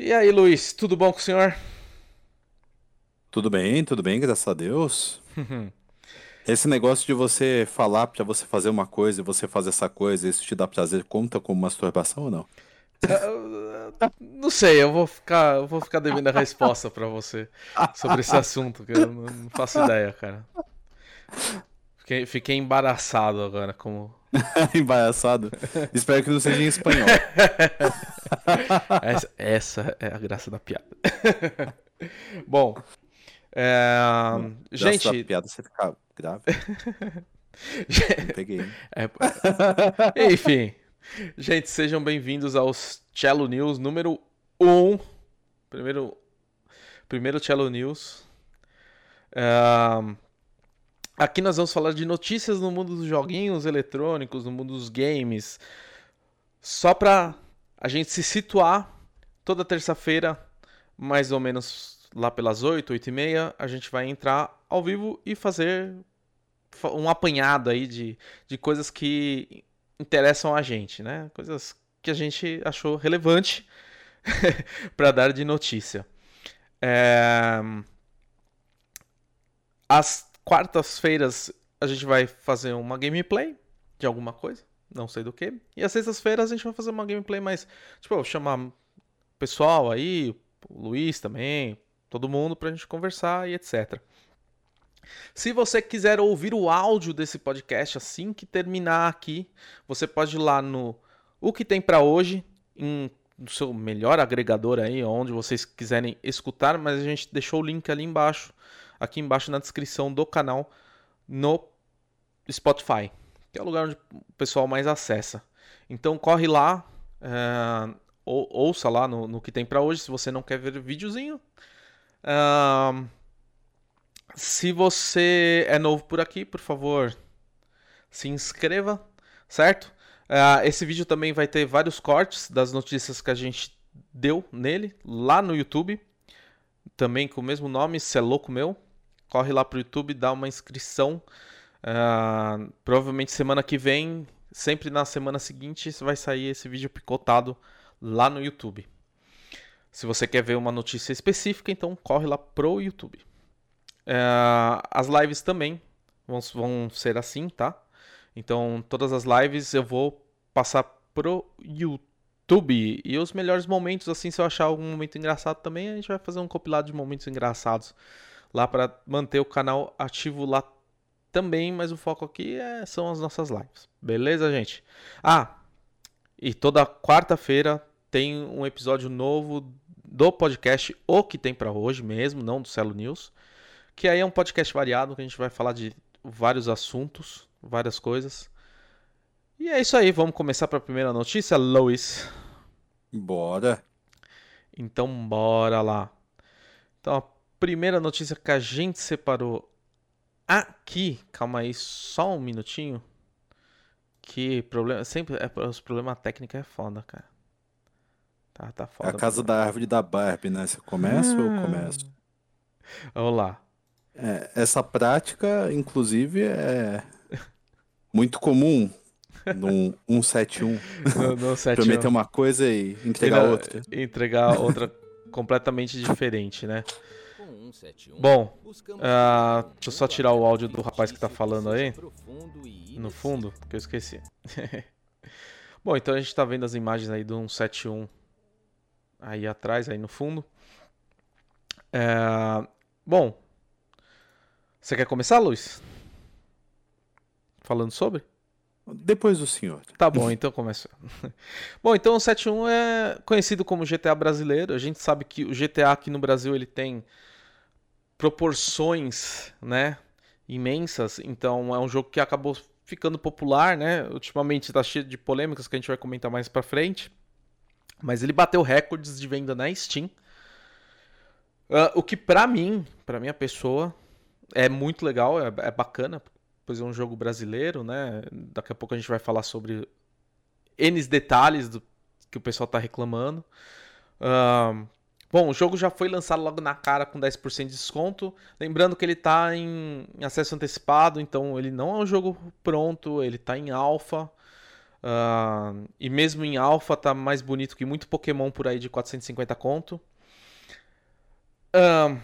E aí, Luiz, tudo bom com o senhor? Tudo bem, tudo bem, graças a Deus. Esse negócio de você falar pra você fazer uma coisa e você fazer essa coisa, isso te dá prazer, conta como masturbação ou não? Não sei, eu vou ficar, eu vou ficar devendo a resposta pra você sobre esse assunto, que eu não não faço ideia, cara. Fiquei, fiquei embaraçado agora, como Embaraçado. Espero que não seja em espanhol. essa, essa é a graça da piada. Bom, é, à gente, piada você fica grave. Peguei. é, enfim, gente, sejam bem-vindos aos Cello News número 1. Primeiro, primeiro Cello News. É, aqui nós vamos falar de notícias no mundo dos joguinhos eletrônicos, no mundo dos games. Só pra a gente se situar, toda terça-feira, mais ou menos lá pelas 8, 8 e meia, a gente vai entrar ao vivo e fazer fa- um apanhado aí de, de coisas que interessam a gente, né? Coisas que a gente achou relevante para dar de notícia. É, Às quartas-feiras a gente vai fazer uma gameplay de alguma coisa, não sei do que. E às sextas-feiras a gente vai fazer uma gameplay mais, tipo, chamar o pessoal aí, o Luiz também, todo mundo pra gente conversar e etc. Se você quiser ouvir o áudio desse podcast assim que terminar aqui, você pode ir lá no O que tem pra hoje, em, no seu melhor agregador aí, onde vocês quiserem escutar, mas a gente deixou o link ali embaixo, aqui embaixo na descrição do canal no Spotify, que é o lugar onde o pessoal mais acessa. Então corre lá, é, ou- ouça lá no, no que tem pra hoje, se você não quer ver videozinho. Ahn, se você é novo por aqui, por favor, se inscreva, certo? Ah, esse vídeo também vai ter vários cortes das notícias que a gente deu nele, lá no YouTube. Também com o mesmo nome, Se é Louco Meu. Corre lá pro YouTube, dá uma inscrição. Ah, provavelmente semana que vem, sempre na semana seguinte, vai sair esse vídeo picotado lá no YouTube. Se você quer ver uma notícia específica, então corre lá pro YouTube. É, as lives também vão, vão ser assim, tá? Então, todas as lives eu vou passar pro YouTube. E os melhores momentos, assim, se eu achar algum momento engraçado também, a gente vai fazer um compilado de momentos engraçados lá para manter o canal ativo lá também. Mas o foco aqui é- são as nossas lives. Beleza, gente? Ah, e toda quarta-feira tem um episódio novo do podcast O que tem pra hoje mesmo, não do Celo News. Que aí é um podcast variado que a gente vai falar de vários assuntos, várias coisas. E é isso aí, vamos começar para a primeira notícia, Lois. Bora. Então bora lá. Então a primeira notícia que a gente separou aqui, calma aí, só um minutinho. Que problema, sempre é os problemas técnicos é foda, cara. Tá, tá É foda. a casa da árvore da Barbie, né? Você começa ou eu começo? Vamos lá. É, essa prática, inclusive, é muito comum num 171. No, no 7 Prometer uma coisa e entregar Entregar- outra. entregar outra completamente diferente, né? Com 171, Bom, ah, um deixa eu só tirar o áudio do rapaz que tá falando aí, no fundo, que eu esqueci. Bom, então a gente tá vendo as imagens aí do 171 aí atrás, aí no fundo. É, Bom, você quer começar, Luiz? Falando sobre? Depois do senhor. Tá bom, então começa. bom, então o 71 é conhecido como GTA brasileiro. A gente sabe que o GTA aqui no Brasil ele tem proporções, né, imensas. Então é um jogo que acabou ficando popular, né? Ultimamente tá cheio de polêmicas que a gente vai comentar mais pra frente. Mas ele bateu recordes de venda na Steam. Ah, o que pra mim, pra minha pessoa, é muito legal, é, é bacana, pois é um jogo brasileiro, né? Daqui a pouco a gente vai falar sobre N detalhes do que o pessoal tá reclamando. Ahn, bom, o jogo já foi lançado logo na cara com 10% de desconto. Lembrando que ele tá em, acesso antecipado, então ele não é um jogo pronto, ele tá em alpha. Uh, e mesmo em alpha tá mais bonito que muito Pokémon por aí de 450 conto. Uh,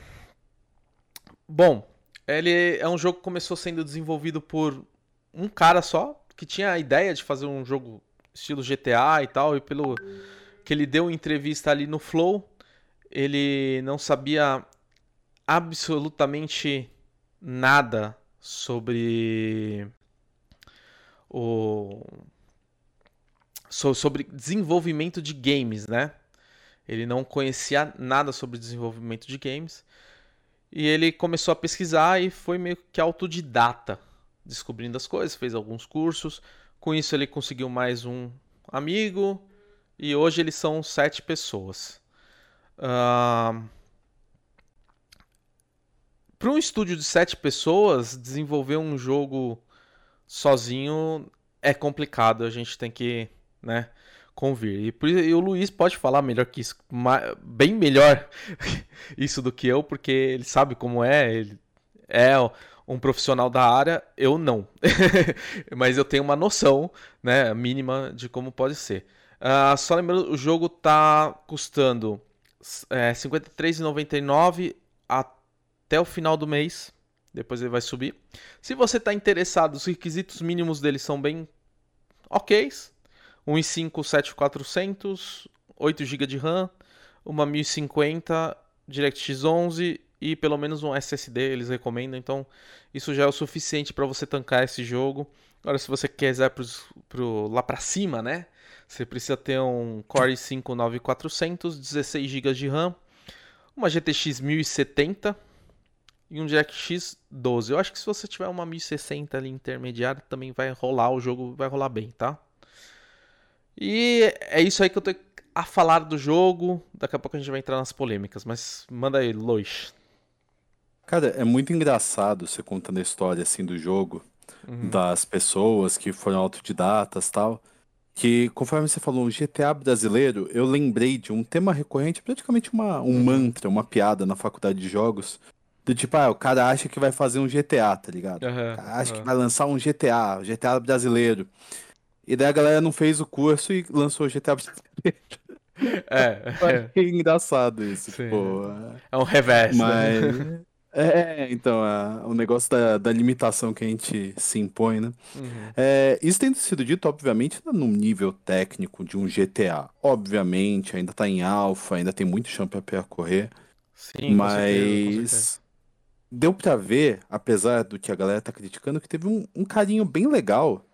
bom, ele é um jogo que começou sendo desenvolvido por um cara só, que tinha a ideia de fazer um jogo estilo GTA e tal, e pelo que ele deu entrevista ali no Flow, ele não sabia absolutamente nada sobre o sobre desenvolvimento de games, né? Ele não conhecia nada sobre desenvolvimento de games. E ele começou a pesquisar e foi meio que autodidata, descobrindo as coisas, fez alguns cursos. Com isso ele conseguiu mais um amigo e hoje eles são sete pessoas. Para um estúdio de sete pessoas, desenvolver um jogo sozinho é complicado. A gente tem que né, convir. E, e o Luiz pode falar melhor que isso, bem melhor isso do que eu, porque ele sabe como é, ele é um profissional da área, eu não. Mas eu tenho uma noção, né, mínima de como pode ser. Uh, só lembrando, o jogo tá custando é, R$ 53,99 até o final do mês. Depois ele vai subir. Se você está interessado, os requisitos mínimos dele são bem ok. Um i5 7400, 8 GB de RAM, uma 1050 DirectX 11 e pelo menos um SSD eles recomendam. Então isso já é o suficiente para você tancar esse jogo. Agora se você quiser pro, pro, lá para cima, né? Você precisa ter um Core i5 9400, 16 GB de RAM, uma GTX 1070 e um DirectX 12. Eu acho que se você tiver uma 1060 ali intermediária, também vai rolar o jogo, vai rolar bem, tá? E é isso aí que eu tenho a falar do jogo. Daqui a pouco a gente vai entrar nas polêmicas, mas manda aí, Lois. Cara, é muito engraçado você contando a história assim do jogo, uhum. das pessoas que foram autodidatas tal. Que, conforme você falou, um GTA brasileiro, eu lembrei de um tema recorrente, praticamente uma, um uhum. mantra, uma piada na faculdade de jogos. Do tipo, ah, o cara acha que vai fazer um GTA, tá ligado? Uhum, o cara acha uhum. que vai lançar um GTA, GTA brasileiro. E daí a galera não fez o curso e lançou o GTA É. é. engraçado isso, Sim. pô. É um reverso. Mas. Né? É, então, é, o negócio da, da limitação que a gente se impõe, né? Uhum. É, isso tendo sido dito, obviamente, num nível técnico de um GTA. Obviamente, ainda tá em alfa, ainda tem muito chão pra percorrer. Sim, mas. Com certeza, com certeza. Deu pra ver, apesar do que a galera tá criticando, que teve um, um carinho bem legal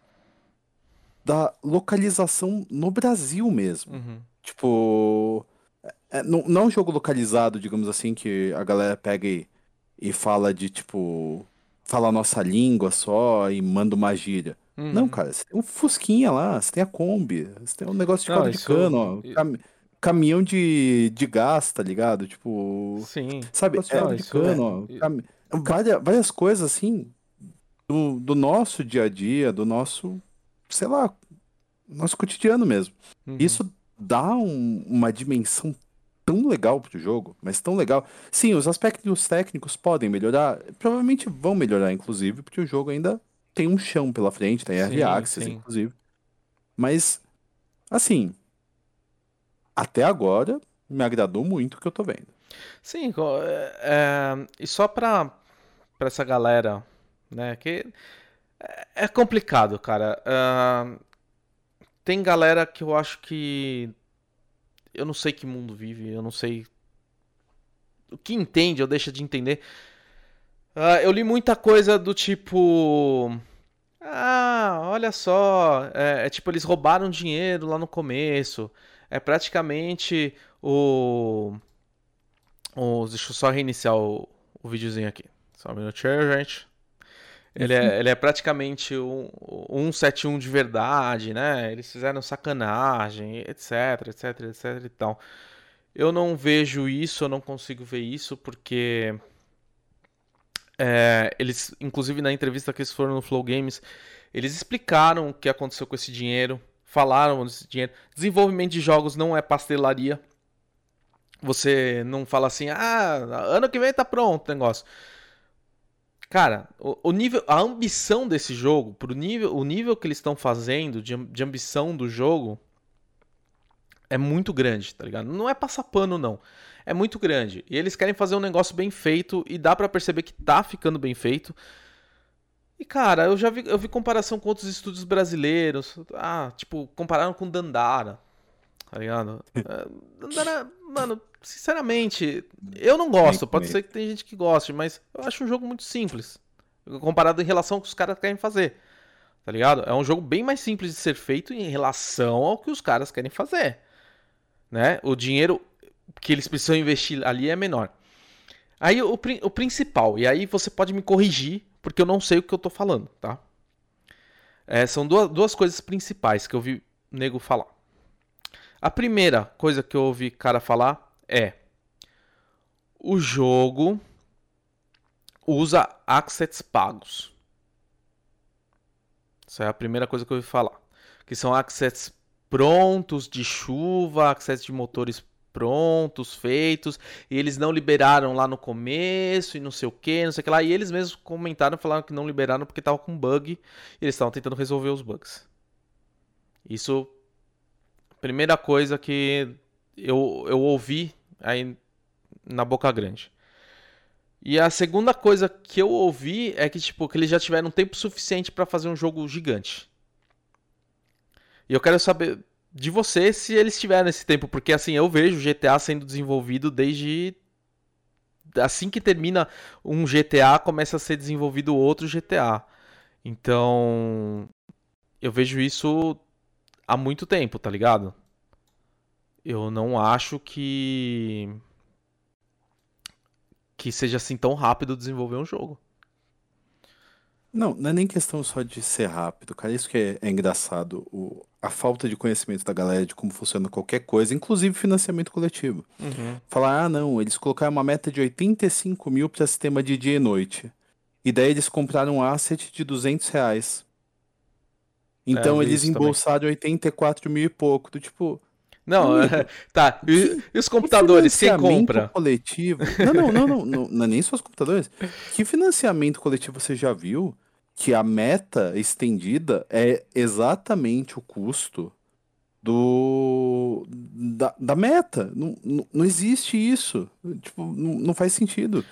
da localização no Brasil mesmo. Uhum. Tipo. É, é, não, não é um jogo localizado, digamos assim, que a galera pega e, e fala de tipo. Fala a nossa língua só e manda uma gíria. Uhum. Não, cara, você tem um Fusquinha lá, você tem a Kombi, você tem um negócio de caldo de cano, ó, cam... caminhão de, de gás, tá ligado? Tipo. Sim. Sabe, é, de cano, é... ó, cam... várias, várias coisas assim do, do nosso dia a dia, do nosso sei lá, nosso cotidiano mesmo. Uhum. Isso dá um, uma dimensão tão legal pro jogo, mas tão legal. Sim, os aspectos técnicos podem melhorar, provavelmente vão melhorar, inclusive, porque o jogo ainda tem um chão pela frente, tem Early Access, inclusive. Mas, assim, até agora, me agradou muito o que eu tô vendo. Sim, é, é, e só pra, pra essa galera, né, que é complicado, cara. Uh, tem galera que eu acho que. Eu não sei que mundo vive, eu não sei. O que entende ou deixa de entender. Uh, eu li muita coisa do tipo. Ah, olha só. É, é, tipo, eles roubaram dinheiro lá no começo. É praticamente o. o deixa eu só reiniciar o, o videozinho aqui. Só um minutinho, gente. Ele é, ele é praticamente um, um 71 de verdade, né? Eles fizeram sacanagem, etc, etc, etc e tal. Eu não vejo isso, eu não consigo ver isso, porque é, eles, inclusive na entrevista que eles foram no Flow Games, eles explicaram o que aconteceu com esse dinheiro, falaram desse dinheiro. Desenvolvimento de jogos não é pastelaria. Você não fala assim, ah, ano que vem tá pronto o negócio Cara, o, o, nível, a ambição desse jogo, pro nível, o nível que eles estão fazendo de, de ambição do jogo é muito grande, tá ligado? Não é passar pano, não. É muito grande. E eles querem fazer um negócio bem feito e dá para perceber que tá ficando bem feito. E, cara, eu já vi, eu vi comparação com outros estúdios brasileiros. Ah, tipo, compararam com Dandara. Tá ligado? É, mano, sinceramente, eu não gosto. Pode ser que tem gente que goste, mas eu acho um jogo muito simples. Comparado em relação ao que os caras querem fazer. Tá ligado? É um jogo bem mais simples de ser feito em relação ao que os caras querem fazer. Né? O dinheiro que eles precisam investir ali é menor. Aí o, o principal, e aí você pode me corrigir porque eu não sei o que eu tô falando, tá? É, são duas, duas coisas principais que eu vi nego falar. A primeira coisa que eu ouvi cara falar é: o jogo usa assets pagos. Essa é a primeira coisa que eu ouvi falar. Que são assets prontos de chuva, assets de motores prontos, feitos, e eles não liberaram lá no começo e não sei o que, não sei o que lá. E eles mesmos comentaram, falaram que não liberaram porque tava com bug e eles estavam tentando resolver os bugs. Isso, primeira coisa que eu, eu ouvi aí na boca grande. E a segunda coisa que eu ouvi é que tipo que eles já tiveram tempo suficiente para fazer um jogo gigante. E eu quero saber de você se eles tiveram esse tempo, porque assim, eu vejo o GTA sendo desenvolvido desde assim que termina um GTA, começa a ser desenvolvido outro GTA. Então, eu vejo isso há muito tempo, tá ligado? Eu não acho que que seja assim tão rápido desenvolver um jogo. Não, não é nem questão só de ser rápido, cara. Isso que é, é engraçado. O, a falta de conhecimento da galera de como funciona qualquer coisa, inclusive financiamento coletivo. Uhum. Falar, ah, não, eles colocaram uma meta de 85 mil para sistema de dia e noite. E daí eles compraram um asset de 200 reais. Então é, eles embolsaram também. 84 mil e pouco. Do tipo. Não, tá. E, os computadores, quem compra? coletivo. Não, não, não, não, não, é nem só os computadores. Que financiamento coletivo você já viu que a meta estendida é exatamente o custo do da, da meta. Não, não, não, existe isso. Tipo, não, não faz sentido.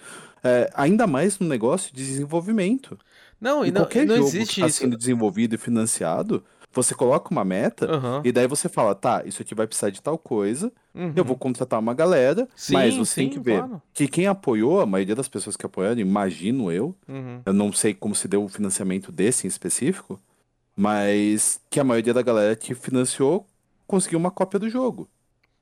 É, ainda mais no negócio de desenvolvimento. Não, e, não, qualquer não jogo existe que está sendo desenvolvido e financiado, você coloca uma meta uhum. e daí você fala, tá, isso aqui vai precisar de tal coisa, uhum. eu vou contratar uma galera, sim, mas você sim, tem que ver claro. que quem apoiou, a maioria das pessoas que apoiaram, imagino eu, uhum. eu não sei como se deu o financiamento desse em específico, mas que a maioria da galera que financiou conseguiu uma cópia do jogo.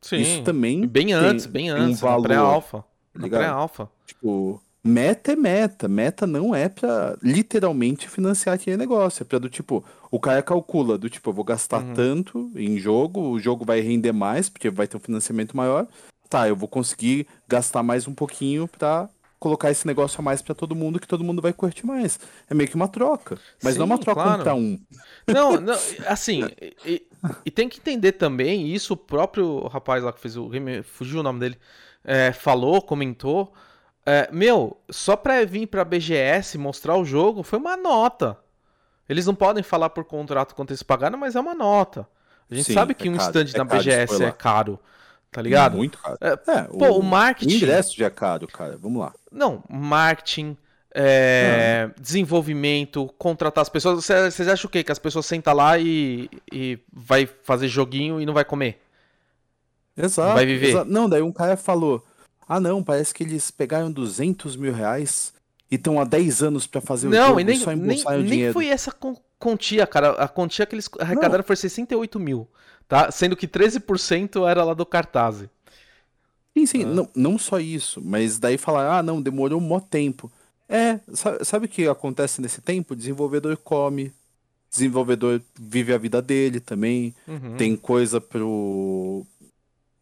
Sim. Isso também. Bem antes, bem antes, um valor, pré-alfa. Tá pré-alfa. Tipo, Meta é meta. Meta não é pra literalmente financiar aquele negócio. É pra do tipo, o cara calcula do tipo, eu vou gastar uhum. tanto em jogo, o jogo vai render mais, porque vai ter um financiamento maior. Tá, eu vou conseguir gastar mais um pouquinho pra colocar esse negócio a mais para todo mundo que todo mundo vai curtir mais. É meio que uma troca. Mas Sim, não é uma troca claro. um pra um. Não, não assim, e, e, tem que entender também, isso o próprio rapaz lá que fez o game, fugiu o nome dele, é, falou, comentou é, meu, só pra vir pra BGS mostrar o jogo foi uma nota. Eles não podem falar por contrato quanto eles pagaram, mas é uma nota. A gente Sim, sabe que é um stand é na BGS é caro. Tá ligado? Muito caro. É, é, pô, o, o marketing. O ingresso já é caro, cara. Vamos lá. Não, marketing, é, desenvolvimento, contratar as pessoas. Vocês acham o quê? Que as pessoas sentam lá e, e vai fazer joguinho e não vai comer? Exato. vai viver. Exato. Não, daí um cara falou: ah, não, parece que eles pegaram 200 mil reais e estão há 10 anos para fazer não, o jogo e nem, só nem, o dinheiro. Nem foi essa quantia, cara. A quantia que eles arrecadaram não. foi 68 mil, tá? Sendo que 13% era lá do cartaz. Sim, sim, ah. não, não só isso, mas daí falar, ah, não, demorou um mó tempo. É, sabe, sabe o que acontece nesse tempo? O desenvolvedor come, desenvolvedor vive a vida dele também, uhum. tem coisa pro,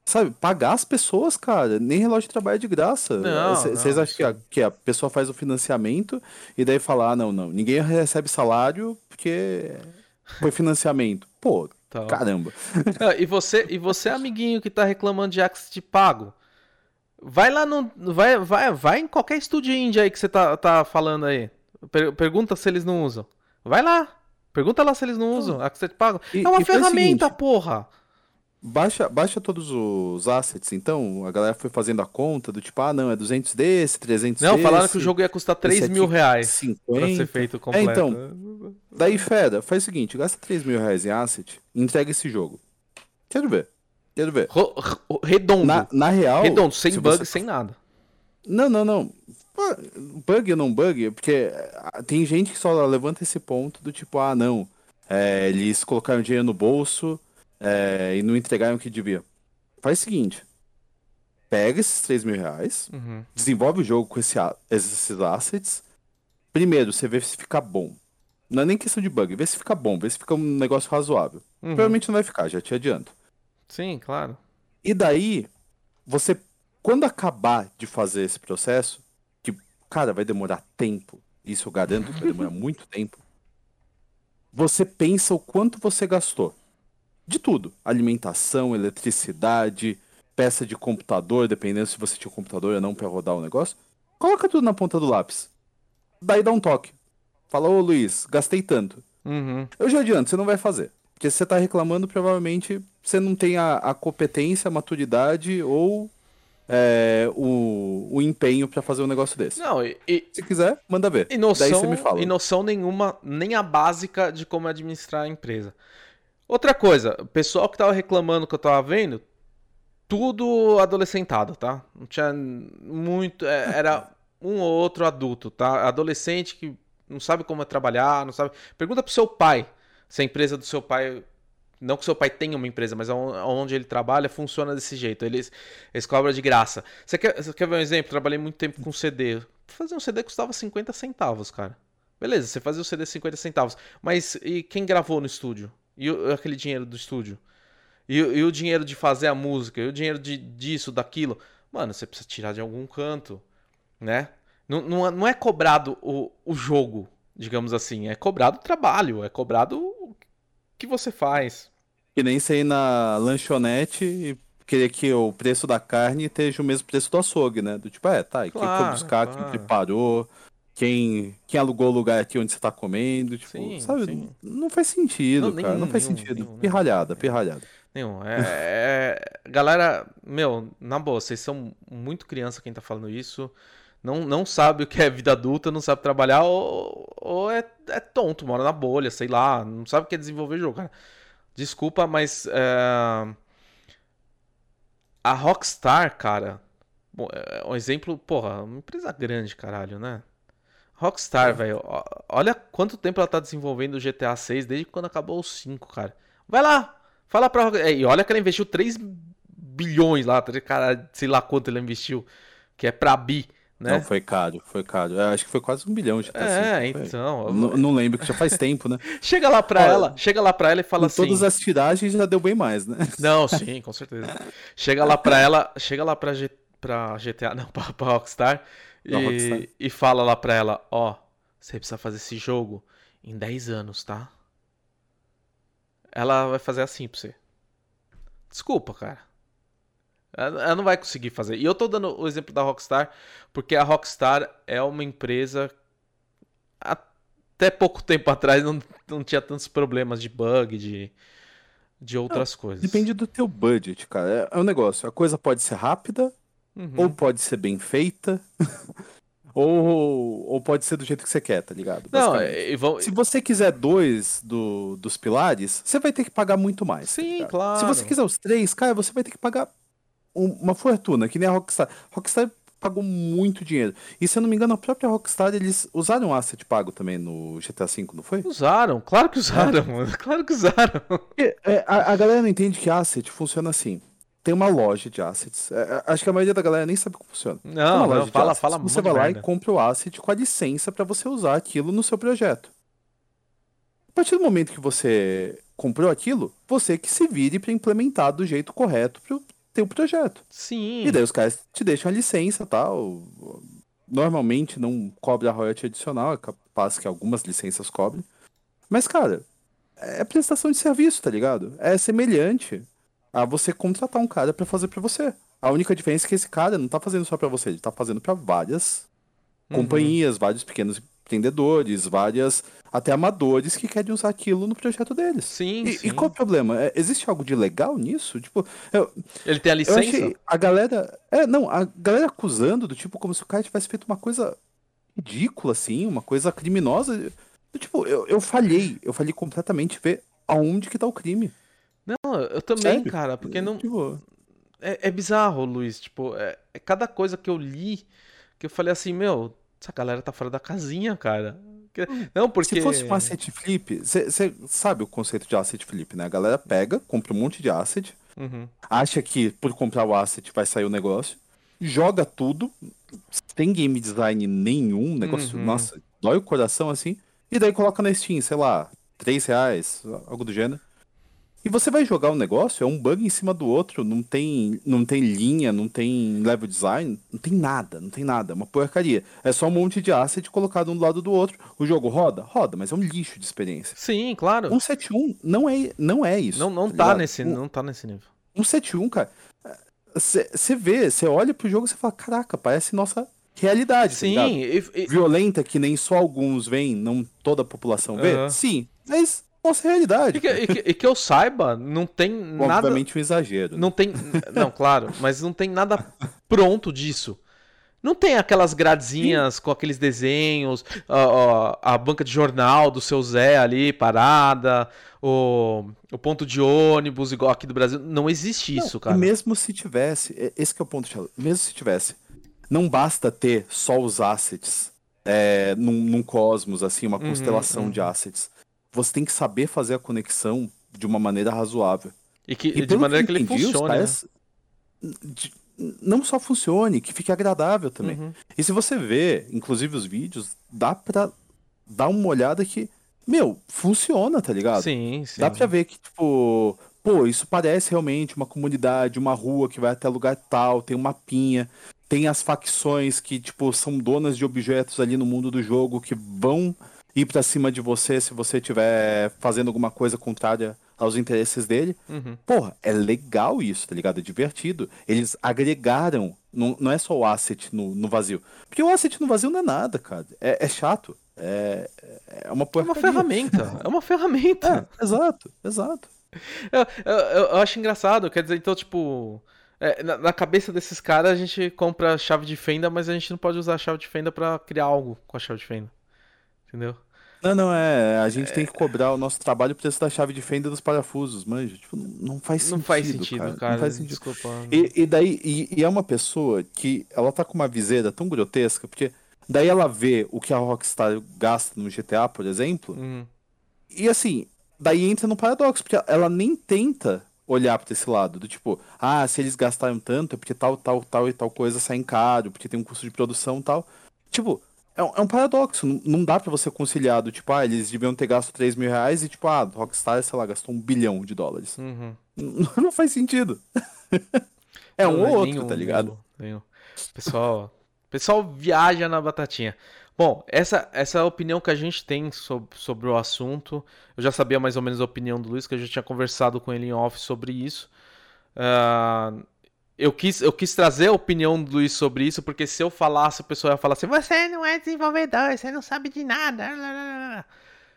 Sabe, pagar as pessoas, cara. Nem relógio de trabalho é de graça. Vocês acham que a, que a pessoa faz o financiamento e daí fala, ah, não, não, ninguém recebe salário porque foi financiamento. Pô, tá. caramba. Ah, e você, e você, amiguinho que tá reclamando de Axis de pago, vai lá no. Vai, vai, vai em qualquer estúdio indie aí que você tá, tá falando aí. Per- pergunta se eles não usam. Vai lá. Pergunta lá se eles não usam. A que você te paga. E- é uma e foi o ferramenta, seguinte, porra. Baixa, baixa todos os assets, então. A galera foi fazendo a conta do tipo, ah, não, é 200 desse, 300 Não, desse. falaram que o jogo ia custar 3 esse mil reais 50. pra ser feito completo. então, Daí, fera, faz o seguinte, gasta 3 mil reais em asset e entrega esse jogo. Quero ver. Quero ver. Redondo. Na, na real. Redondo, sem se bug, você- sem nada. Não, não, não. Bug ou não bug, porque ah, tem gente que só levanta esse ponto do tipo, ah, não. é, eles colocaram dinheiro no bolso é, e não entregaram o que devia. Faz o seguinte. Pega esses 3 mil reais, Uhum. desenvolve o jogo com esse esses assets. Primeiro, você vê se fica bom. Não é nem questão de bug, vê se fica bom, vê se fica um negócio razoável. Uhum. Provavelmente não vai ficar, já te adianto. Sim, claro. E daí, você, quando acabar de fazer esse processo, que, cara, vai demorar tempo, isso eu garanto que vai demorar muito tempo, você pensa o quanto você gastou. De tudo. Alimentação, eletricidade, peça de computador, dependendo se você tinha um computador ou não pra rodar o negócio. Coloca tudo na ponta do lápis. Daí dá um toque. Fala, ô Luiz, gastei tanto. Uhum. Eu já adianto, você não vai fazer. Porque se você tá reclamando, provavelmente você não tem a, a competência, a maturidade ou é, o, o empenho pra fazer um negócio desse. Não, e, e, Se quiser, manda ver. e noção, Daí você me fala. e noção nenhuma, nem a básica de como administrar a empresa. Outra coisa, o pessoal que tava reclamando que eu tava vendo, tudo adolescentado, tá? Não tinha muito. é, Era um ou outro adulto, tá? Adolescente que não sabe como é trabalhar, não sabe. Pergunta pro seu pai se a empresa do seu pai. Não que seu pai tenha uma empresa, mas onde ele trabalha funciona desse jeito. Eles, eles cobram de graça. Você quer, você quer ver um exemplo? Trabalhei muito tempo com CD. Fazer um CD custava 50 centavos, cara. Beleza, você fazia o CD 50 centavos. Mas e quem gravou no estúdio? E aquele dinheiro do estúdio? E, o- e o dinheiro de fazer a música? E o dinheiro de, disso, daquilo? Mano, você precisa tirar de algum canto, né? Não, não, é- não é cobrado o, o jogo, digamos assim. É cobrado o trabalho, é cobrado o que você faz. Que nem você ir na lanchonete e querer que o preço da carne esteja o mesmo preço do açougue, né? Do tipo, é, tá, e quem foi Claro, buscar, claro. quem preparou, quem, quem alugou o lugar aqui onde você tá comendo, tipo, Sim, sabe? sim. Não faz sentido, Não, cara, não nenhum, faz nenhum, sentido. nenhum, nenhum. pirralhada, pirralhada. Nenhum. É, é- Galera, meu, na boa, vocês são muito criança quem tá falando isso. Não, não sabe o que é vida adulta, não sabe trabalhar, ou, ou é, é tonto, mora na bolha, sei lá, não sabe o que é desenvolver jogo, cara. Desculpa, mas é, a Rockstar, cara, bom, é um exemplo, porra, uma empresa grande, caralho, né? Rockstar, velho, ó- olha quanto tempo ela tá desenvolvendo o GTA 6 desde quando acabou o 5, cara. Vai lá, fala pra Rockstar. E olha que ela investiu 3 bilhões lá, tá- cara, sei lá quanto ela investiu, que é pra bi, né? Não, foi caro, foi caro. Eu acho que foi quase um bilhão de É, foi. então. Não, não lembro, que já faz tempo, né? Chega lá pra Olha, ela, chega lá pra ela e fala assim. todas as tiragens já deu bem mais, né? Não, sim, com certeza. Chega lá pra ela, chega lá pra, G, pra GTA, não, pra, pra Rockstar, e, e fala lá pra ela, ó, você precisa fazer esse jogo em 10 anos, tá? Ela vai fazer assim pra você. Desculpa, cara. Ela ela não vai conseguir fazer. E eu tô dando o exemplo da Rockstar, porque a Rockstar é uma empresa até pouco tempo atrás não, não tinha tantos problemas de bug, de, de outras coisas. Depende do teu budget, cara. É, é um negócio. A coisa pode ser rápida, Uhum. ou pode ser bem feita, ou, ou pode ser do jeito que você quer, tá ligado? Não, e vão... Se você quiser dois do, dos pilares, você vai ter que pagar muito mais. tá Sim, ligado? claro. Se você quiser os três, cara, você vai ter que pagar um- uma fortuna, que nem a Rockstar. Rockstar pagou muito dinheiro. E se eu não me engano, a própria Rockstar, eles usaram asset pago também no GTA V, não foi? Usaram, claro que usaram, mano. Claro que usaram. Porque, é, a, a galera não entende que asset funciona assim. Tem uma loja de assets. É, é, acho que a maioria da galera nem sabe como funciona. Não, uma loja não, de fala, assets. fala Você vai lá merda. e compra o asset com a licença para você usar aquilo no seu projeto. A partir do momento que você comprou aquilo, você que se vire para implementar do jeito correto pro teu projeto. Sim. E daí os caras te deixam a licença tal. Normalmente não cobra royalty adicional, é capaz que algumas licenças cobrem. Mas, cara, é prestação de serviço, tá ligado? É semelhante a você contratar um cara pra fazer pra você. A única diferença é que esse cara não tá fazendo só pra você, ele tá fazendo pra várias Uhum. companhias, vários pequenos empreendedores, várias até amadores que querem usar aquilo no projeto deles. Sim, e, sim. e qual é o problema? É, existe algo de legal nisso? Tipo, eu, Ele tem a licença? a galera. É, não, a galera acusando do tipo, como se o cara tivesse feito uma coisa ridícula, assim, uma coisa criminosa. Tipo, eu, eu falhei, eu falhei completamente ver aonde que tá o crime. Não, eu também, Sério? cara, porque não. Tipo, É, é bizarro, Luiz. Tipo, é, é cada coisa que eu li que eu falei assim, meu, essa galera tá fora da casinha, cara. Que- Não, porque. Se fosse um asset flip, você sabe o conceito de asset flip, né? A galera pega, compra um monte de asset, Uhum. acha que por comprar o asset vai sair o negócio, joga tudo, sem game design nenhum, negócio, Uhum. nossa, dói o coração assim, e daí coloca na Steam, sei lá, 3 reais, algo do gênero. E você vai jogar o negócio, é um bug em cima do outro, não tem, não tem linha, não tem level design, não tem nada, não tem nada, é uma porcaria. É só um monte de asset colocado um do lado do outro. O jogo roda? Roda, mas é um lixo de experiência. Sim, claro. 171 não é, não é isso. Não, não tá tá nesse, Um- não tá nesse nível. 171, cara. Você vê, você olha pro jogo e você fala, caraca, parece nossa realidade, tá? Sim, e- e- Violenta que nem só alguns veem, não toda a população vê. Aham. Sim, mas nossa realidade. e que, e que- e que eu saiba, não tem nada. Obviamente um exagero. né? Não tem. Não, claro, mas não tem nada pronto disso. Não tem aquelas gradezinhas com aqueles desenhos, a, a- a banca de jornal do seu Zé ali parada, o, o ponto de ônibus igual aqui do Brasil. Não existe isso, E cara. mesmo se tivesse, esse que é o ponto, Thiago, mesmo se tivesse, não basta ter só os assets é, num, num cosmos, assim, uma Uhum, constelação uhum. de assets. Você tem que saber fazer a conexão de uma maneira razoável. E, que, E de maneira que que, ele entendi, funcione. né? caras- de- não só funcione, que fique agradável também. Uhum. E se você vê, inclusive os vídeos, dá pra dar uma olhada que, meu, funciona, tá ligado? Sim, sim. Dá pra ver que, tipo, pô, isso parece realmente uma comunidade, uma rua que vai até lugar tal, tem um mapinha, tem as facções que, tipo, são donas de objetos ali no mundo do jogo que vão ir pra cima de você se você estiver fazendo alguma coisa contrária aos interesses dele. Uhum. Porra, é legal isso, tá ligado? É divertido. Eles agregaram, não, não é só o asset no, no vazio. Porque o asset no vazio não é nada, cara. É, é chato. É, é uma É porcaria. uma ferramenta. É uma ferramenta. É, exato, exato. Eu, eu- eu- acho engraçado, quer dizer, então, tipo. é, na, na cabeça desses caras a gente compra chave de fenda, mas a gente não pode usar a chave de fenda pra criar algo com a chave de fenda. Entendeu? Não, não, é. A gente tem que cobrar o nosso trabalho o preço da chave de fenda dos parafusos, manja. Tipo, não, não faz sentido. não faz sentido, cara. Não faz sentido. Desculpa. E, e daí, e, e é uma pessoa que ela tá com uma viseira tão grotesca, porque daí ela vê o que a Rockstar gasta no GTA, por exemplo, Uhum. e assim, daí entra no paradoxo, porque ela nem tenta olhar pra esse lado, do tipo, ah, se eles gastaram tanto é porque tal, tal, tal e tal coisa saem caro, porque tem um custo de produção e tal. Tipo, é um, é um paradoxo, não, não dá pra você conciliar do tipo, ah, eles deviam ter gasto 3 mil reais e tipo, ah, Rockstar, sei lá, gastou um bilhão de dólares. Uhum. Não, faz sentido. é um ou outro, tá ligado? nenhum. Pessoal, pessoal viaja na batatinha. Bom, essa, essa é a opinião que a gente tem sobre, sobre o assunto. Eu já sabia mais ou menos a opinião do Luiz, que eu já tinha conversado com ele em off sobre isso. Ah, eu, quis, eu quis trazer a opinião do Luiz sobre isso, porque se eu falasse, o pessoal ia falar assim: você não é desenvolvedor, você não sabe de nada.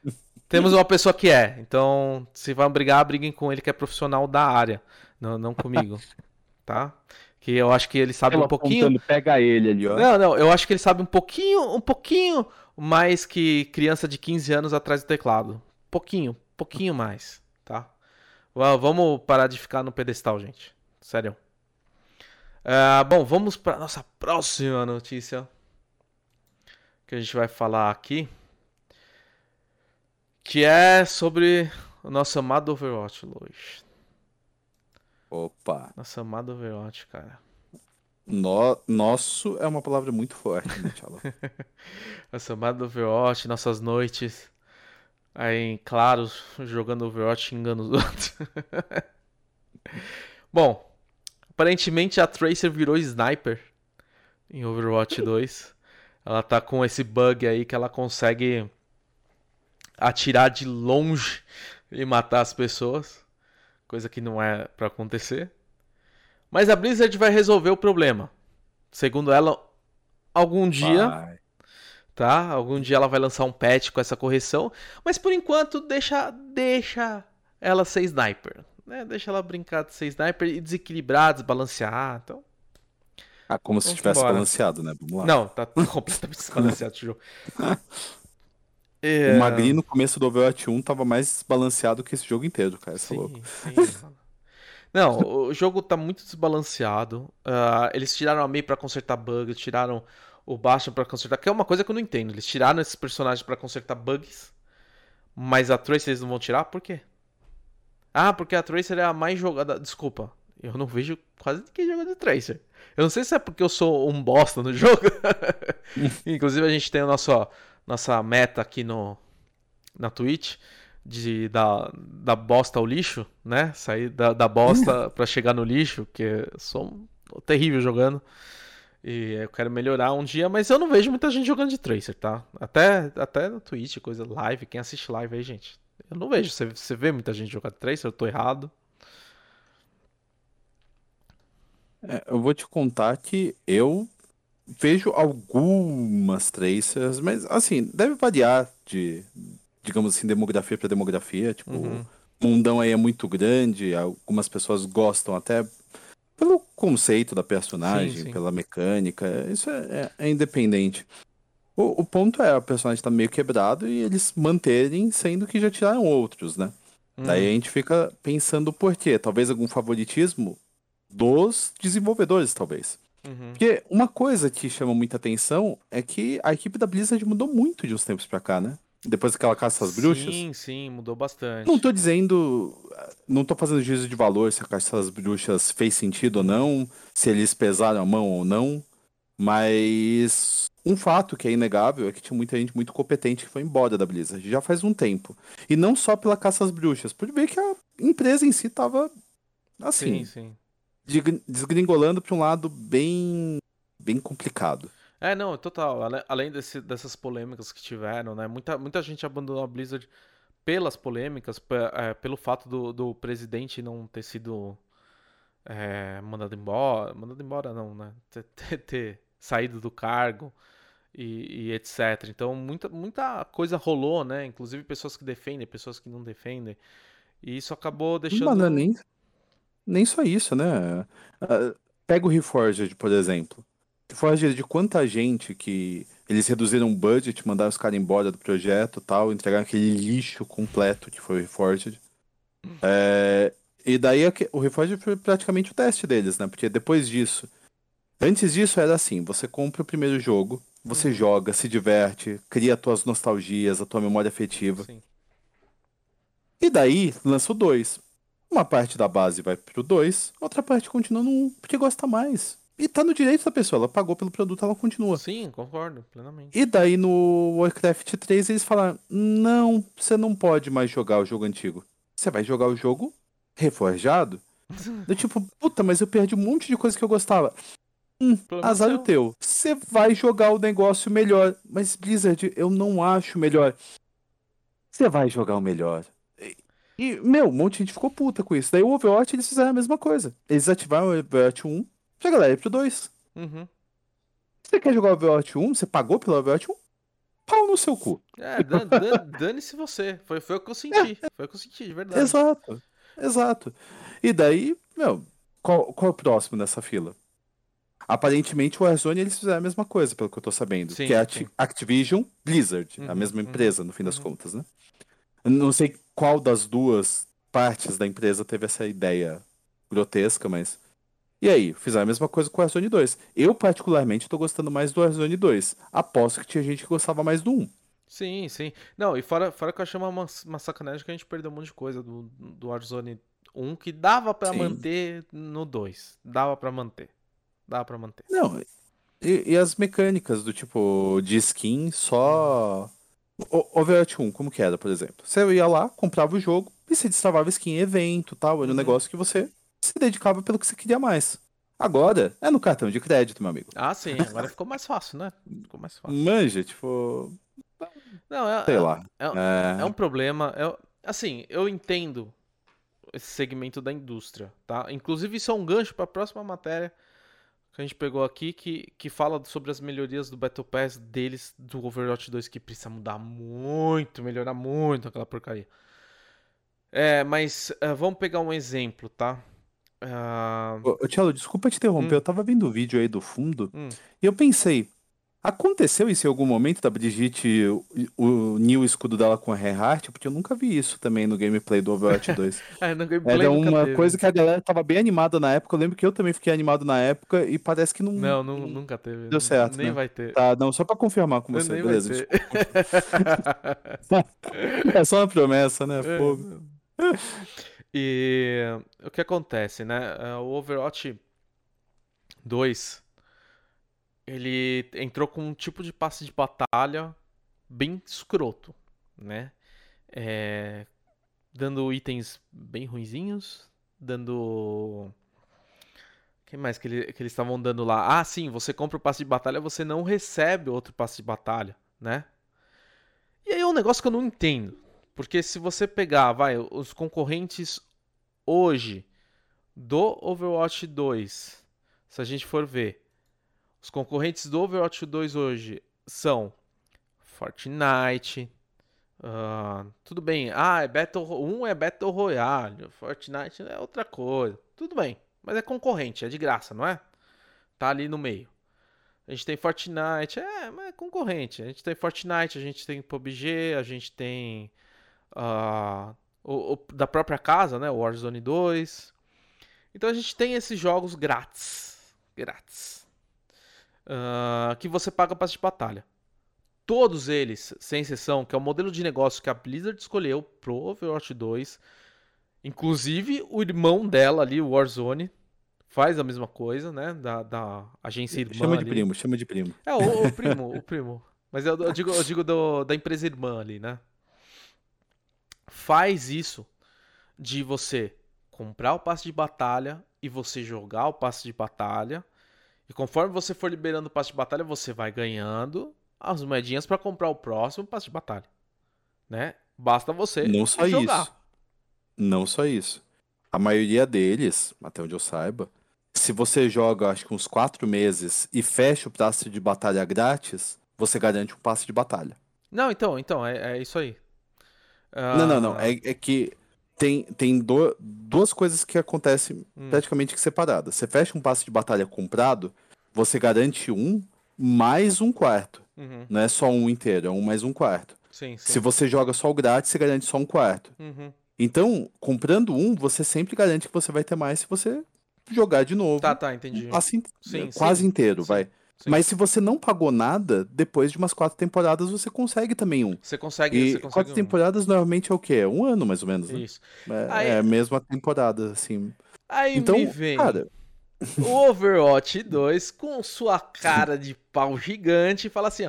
Temos uma pessoa que é, então se vão brigar, briguem com ele que é profissional da área, não, não comigo, tá? Que eu acho que ele sabe um pouquinho. pega ele ali, ó. Não, não, eu acho que ele sabe um pouquinho, um pouquinho mais que criança de 15 anos atrás do teclado. Pouquinho, pouquinho mais, tá? Well, vamos parar de ficar no pedestal, gente. Sério. Ah, bom, vamos para nossa próxima notícia que a gente vai falar aqui, que é sobre o nosso amado Overwatch, Luiz. Opa. Nosso amado Overwatch, cara. No- nosso é uma palavra muito forte, né, Tchalo? Nosso amado Overwatch, nossas noites aí em claros, jogando Overwatch xingando os outros. Bom, aparentemente a Tracer virou sniper em Overwatch 2. Ela tá com esse bug aí que ela consegue atirar de longe e matar as pessoas, coisa que não é pra acontecer. Mas a Blizzard vai resolver o problema. Segundo ela, algum dia Vai. tá? Algum dia ela vai lançar um patch com essa correção, mas por enquanto deixa deixa ela ser sniper, né? Deixa ela brincar de ser sniper e desequilibrar, desbalancear, então. Ah, como se tivesse embora. balanceado, né? Vamos lá. Não, tá completamente desbalanceado o jogo. É, O Magri no começo do Overwatch 1 tava mais desbalanceado que esse jogo inteiro, cara. Você é louco. Sim, sim. Não, o jogo tá muito desbalanceado. Ah, eles tiraram a Mei pra consertar bugs, tiraram o Bastion pra consertar, que é uma coisa que eu não entendo. Eles tiraram esses personagens pra consertar bugs, mas a Tracer eles não vão tirar? Por quê? Ah, porque a Tracer é a mais jogada. Desculpa, eu não vejo quase ninguém jogando de Tracer. Eu não sei se é porque eu sou um bosta no jogo. Inclusive a gente tem a nossa, nossa meta aqui no, na Twitch de da, da bosta ao lixo, né? Sair da, da bosta pra chegar no lixo, que eu sou um- terrível jogando. E eu quero melhorar um dia, mas eu não vejo muita gente jogando de Tracer, tá? Até, até no Twitch, coisa live, quem assiste live aí, gente. Eu não vejo. Você, você vê muita gente jogar Tracer? Eu tô errado. É, eu vou te contar que eu vejo algumas tracers, mas assim, deve variar de, digamos assim, demografia para demografia. Tipo, Uhum. o mundão aí é muito grande, algumas pessoas gostam até pelo conceito da personagem, Sim, sim. pela mecânica, isso é, é- é independente. O, o ponto é, o personagem tá meio quebrado e eles manterem, sendo que já tiraram outros, né? Daí Hum. a gente fica pensando por quê? Talvez algum favoritismo dos desenvolvedores, talvez. Uhum. Porque uma coisa que chama muita atenção é que a equipe da Blizzard mudou muito de uns tempos pra cá, né? Depois daquela caça às bruxas. Sim, sim, mudou bastante. Não tô dizendo. Não tô fazendo juízo de valor se a caça às bruxas fez sentido ou não, se eles pesaram a mão ou não. Mas um fato que é inegável é que tinha muita gente muito competente que foi embora da Blizzard já faz um tempo. E não só pela caça às bruxas, por ver que a empresa em si tava assim, Sim, sim. desgr- desgringolando pra um lado bem bem complicado. É, não, total. Além desse- dessas polêmicas que tiveram, né? Muita, muita gente abandonou a Blizzard pelas polêmicas, é, pelo fato do, do presidente não ter sido é, mandado embora. Mandado embora, não, né? Ter, ter- ter saído do cargo e, e etc. Então, muita, muita coisa rolou, né? Inclusive pessoas que defendem, pessoas que não defendem. E isso acabou deixando. Mas não é nem, nem só isso, né? Ah, Pega o Reforged, por exemplo. Reforged de quanta gente que eles reduziram o budget, mandaram os caras embora do projeto e tal, entregaram aquele lixo completo que foi o Reforged. É, e daí aque- o Reforged foi praticamente o teste deles, né? Porque depois disso. Antes disso era assim: você compra o primeiro jogo, você Uhum. joga, se diverte, cria as tuas nostalgias, a tua memória afetiva. Sim. E daí lança o 2. Uma parte da base vai pro 2, outra parte continua no 1, porque gosta mais. E tá no direito da pessoa, ela pagou pelo produto, ela continua. Sim, concordo, plenamente. E daí no Warcraft 3 eles falaram: não, você não pode mais jogar o jogo antigo. Você vai jogar o jogo reforjado. Eu tipo, puta, mas eu perdi um monte de coisa que eu gostava. Problema Azar o teu. Você vai jogar o negócio melhor. Mas Blizzard, eu não acho melhor. Você vai jogar o melhor. E, e, meu, um monte de gente ficou puta com isso. Daí o Overwatch eles fizeram a mesma coisa. Eles ativaram o Overwatch 1 pra galera ir pro 2. Uhum. Você quer jogar o Overwatch 1? Você pagou pelo Overwatch 1? Pau no seu cu. É, dan- dan- dane-se você. Foi, foi o que eu senti. Foi o que eu senti, de verdade. Exato. Exato. E daí, meu, qual, qual é o próximo nessa fila? Aparentemente o Warzone eles fizeram a mesma coisa, pelo que eu tô sabendo. Sim, que é a sim. Acti- Activision Blizzard, a Uhum, mesma uhum, empresa, no fim das uhum. contas, né? Não sei qual das duas partes da empresa teve essa ideia grotesca, mas. E aí, fizeram a mesma coisa com o Warzone 2. Eu, particularmente, tô gostando mais do Warzone 2. Aposto que tinha gente que gostava mais do 1. Sim, sim. Não, e fora, fora que eu achei uma, uma sacanagem que a gente perdeu um monte de coisa do, do Warzone 1 que dava pra Sim. manter no 2. Dava pra manter. Dava pra manter. Não, e, e as mecânicas do tipo de skin só. O- Overwatch 1, como que era, por exemplo? Você ia lá, comprava o jogo e você destravava skin em evento tal. Era um Uhum. negócio que você se dedicava pelo que você queria mais. Agora é no cartão de crédito, meu amigo. Ah, sim, agora ficou mais fácil, né? Ficou mais fácil. Manja, tipo, Não, é, sei é- lá. é- É, É um problema. é- assim, eu entendo esse segmento da indústria, tá? Inclusive, isso é um gancho para a próxima matéria que a gente pegou aqui que, que fala sobre as melhorias do Battle Pass deles do Overwatch 2 que precisa mudar muito, melhorar muito aquela porcaria. É, mas uh, vamos pegar um exemplo, tá? Uh... Ô, Tchelo, desculpa te interromper, hum. eu tava vendo o vídeo aí do fundo hum. e eu pensei, Aconteceu isso em algum momento da Brigitte, o, o escudo dela com a Reinhardt? Porque eu nunca vi isso também no gameplay do Overwatch 2. é, no gameplay Era uma teve. coisa que a galera tava bem animada na época. Eu lembro que eu também fiquei animado na época e parece que não. Não, não nunca teve. Deu certo. Nem né? vai ter. Tá, não, só pra confirmar com você. Nem Beleza. é só uma promessa, né? É. Fogo. E o que acontece, né? É, o Overwatch 2 ele entrou com um tipo de passe de batalha bem escroto, né? É, dando itens bem ruinzinhos, dando... O que mais que, ele, que eles estavam dando lá? Ah, sim, você compra o passe de batalha, você não recebe outro passe de batalha, né? E aí é um negócio que eu não entendo. Porque se você pegar, vai, os concorrentes hoje do Overwatch 2, se a gente for ver, os concorrentes do Overwatch 2 hoje são Fortnite. Uh, tudo bem. Ah, é Battle, um é Battle Royale. Fortnite é outra coisa. Tudo bem. Mas é concorrente, é de graça, não é? Tá ali no meio. A gente tem Fortnite, é, mas é concorrente. A gente tem Fortnite, a gente tem PUBG, a gente tem uh, o, o, da própria casa, né? Warzone 2. Então a gente tem esses jogos grátis. Grátis uh, que você paga passe de batalha. Todos eles, sem exceção, que é o modelo de negócio que a Blizzard escolheu pro Overwatch 2. Inclusive, o irmão dela ali, o Warzone, faz a mesma coisa, né? Da, da agência irmã. Chama de ali. primo, chama de primo. É, o, o primo, o primo. Mas eu, eu digo, eu digo do, da empresa irmã ali, né? Faz isso de você comprar o passe de batalha e você jogar o passe de batalha e conforme você for liberando o passe de batalha, você vai ganhando as moedinhas para comprar o próximo passe de batalha. Né? Basta você Não só jogar. isso. Não só isso. A maioria deles, até onde eu saiba, se você joga acho que uns quatro meses e fecha o passe de batalha grátis, você garante um passe de batalha. Não, então, então, é, é isso aí. Uh... Não, não, não. É, é que tem, tem do, duas coisas que acontecem hum. praticamente separadas. Você fecha um passe de batalha comprado, você garante um mais um quarto. Uhum. Não é só um inteiro, é um mais um quarto. Sim, sim. Se você joga só o grátis, você garante só um quarto. Uhum. Então, comprando um, você sempre garante que você vai ter mais se você jogar de novo. Tá, tá, entendi. Assim, sim, quase inteiro, vai. Sim. Mas se você não pagou nada, depois de umas quatro temporadas você consegue também um. Você consegue, e você consegue quatro um. temporadas normalmente é o quê? Um ano mais ou menos. Né? Isso. É, Aí... é a mesma temporada, assim. Aí então, me vem cara... o Overwatch 2 com sua cara de pau gigante e fala assim: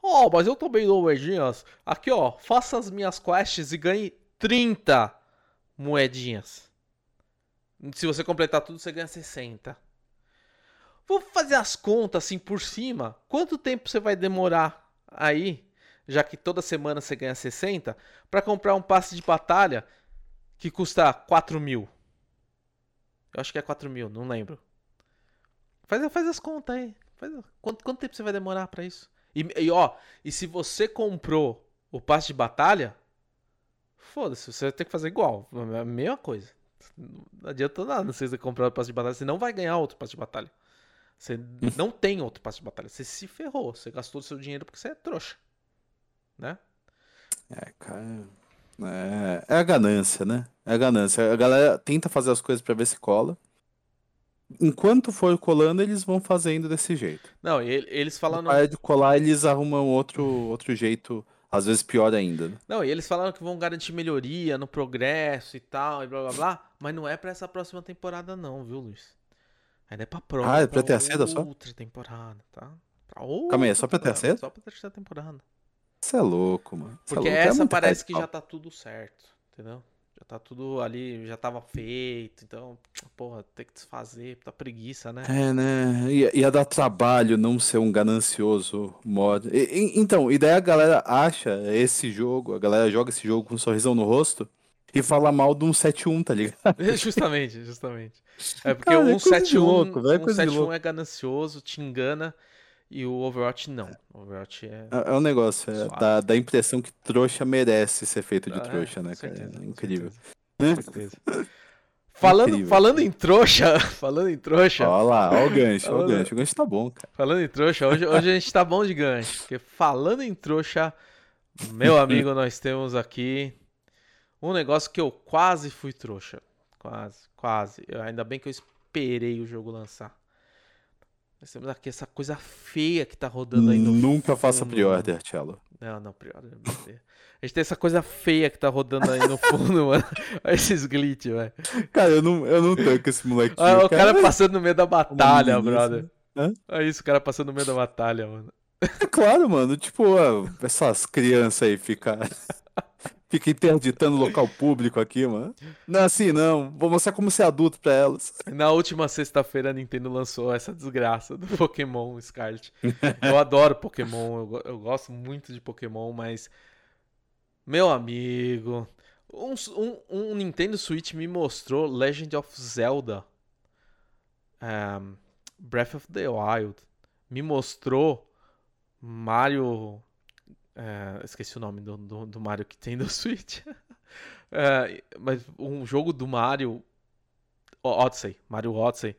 Ó, oh, mas eu também dou moedinhas. Aqui, ó, faça as minhas quests e ganhe 30 moedinhas. Se você completar tudo, você ganha 60. Vamos fazer as contas assim por cima. Quanto tempo você vai demorar aí, já que toda semana você ganha 60, para comprar um passe de batalha que custa 4 mil? Eu acho que é 4 mil, não lembro. Faz, faz as contas aí. Faz, quanto, quanto tempo você vai demorar para isso? E, e, ó, e se você comprou o passe de batalha, foda-se, você vai ter que fazer igual. A mesma coisa. Não adianta nada você comprar o passe de batalha, você não vai ganhar outro passe de batalha. Você não tem outro passe de batalha. Você se ferrou. Você gastou o seu dinheiro porque você é trouxa. Né? É, cara. É, é a ganância, né? É a ganância. A galera tenta fazer as coisas para ver se cola. Enquanto for colando, eles vão fazendo desse jeito. Não, eles falando. Para de colar, eles arrumam outro, outro jeito, às vezes pior ainda. Né? Não, e eles falaram que vão garantir melhoria no progresso e tal, e blá blá blá. Mas não é para essa próxima temporada, não, viu, Luiz? Ainda é pra próxima. Ah, é pra ter a seda só? Outra temporada, tá? Pra outra Calma aí, é só pra ter a seda? Só pra terceira temporada. Você é louco, mano. Cê é Porque é louco. essa é parece que já tá tudo certo, entendeu? Já tá tudo ali, já tava feito, então, porra, tem que desfazer, tá preguiça, né? É, né? Ia, ia dar trabalho não ser um ganancioso mod. E, e, então, e daí a galera acha esse jogo, a galera joga esse jogo com um sorrisão no rosto e falar mal de um 7-1, tá ligado? justamente, justamente. É porque Cara, é o coisa de 171 louco, é de 171 louco. é ganancioso, te engana, e o Overwatch não. O Overwatch é. É é um negócio, é, dá, dá a impressão que trouxa merece ser feito de Ah, é, trouxa, né, com cara? certeza, É com incrível. certeza, com certeza. Falando, Incrível. falando em trouxa, falando em trouxa, Olha lá, olha o gancho, olha o gancho. O gancho tá bom, cara. falando em trouxa, hoje, hoje a gente tá bom de gancho, porque falando em trouxa, meu amigo, nós temos aqui um negócio que eu quase fui trouxa. Quase, quase. Eu- ainda bem que eu esperei o jogo lançar. Nós temos aqui essa coisa feia que tá rodando aí no Nunca faça fundo. pre-order, Cello. Não, não, Deus. A gente tem essa coisa feia que tá rodando aí no fundo, mano. Olha esses glitch, velho. Cara, eu não, eu não tanco esse molequinho. Olha o cara passando no meio da batalha, brother. Hã? Olha isso, o cara passando no meio da batalha, mano. É claro, mano. Tipo, essas crianças aí ficam. Fica interditando local público aqui, mano. Não é assim, não. Vou mostrar como ser adulto pra elas. Na última sexta-feira a Nintendo lançou essa desgraça do Pokémon Scarlet. Eu adoro Pokémon, eu, eu gosto muito de Pokémon, mas. Meu amigo. Um, um- um Nintendo Switch me mostrou Legend of Zelda ehm, Breath of the Wild. Me mostrou Mario. Eh, esqueci o nome do, do, do Mario que tem no Switch. Eh, mas um jogo do Mario Odyssey, Mario Odyssey.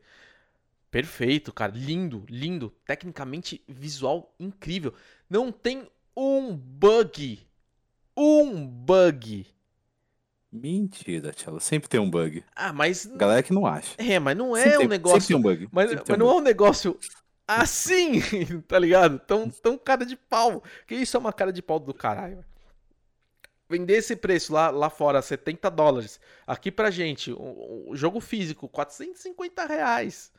Perfeito, cara. Lindo, lindo. Tecnicamente, visual incrível. Não tem um bug. Um bug. Mentira, Cello. Sempre tem um bug. Ah, mas. Galera que não acha. É, mas não é Sempre um tem- negócio. Sempre tem um bug. Mas, mas um não é bug. um negócio assim, tá ligado? Tão, tão cara de pau. Que isso é uma cara de pau do caralho. Vender esse preço lá, lá fora, 70 dólares. Aqui pra gente, o, o jogo físico, 450 reais.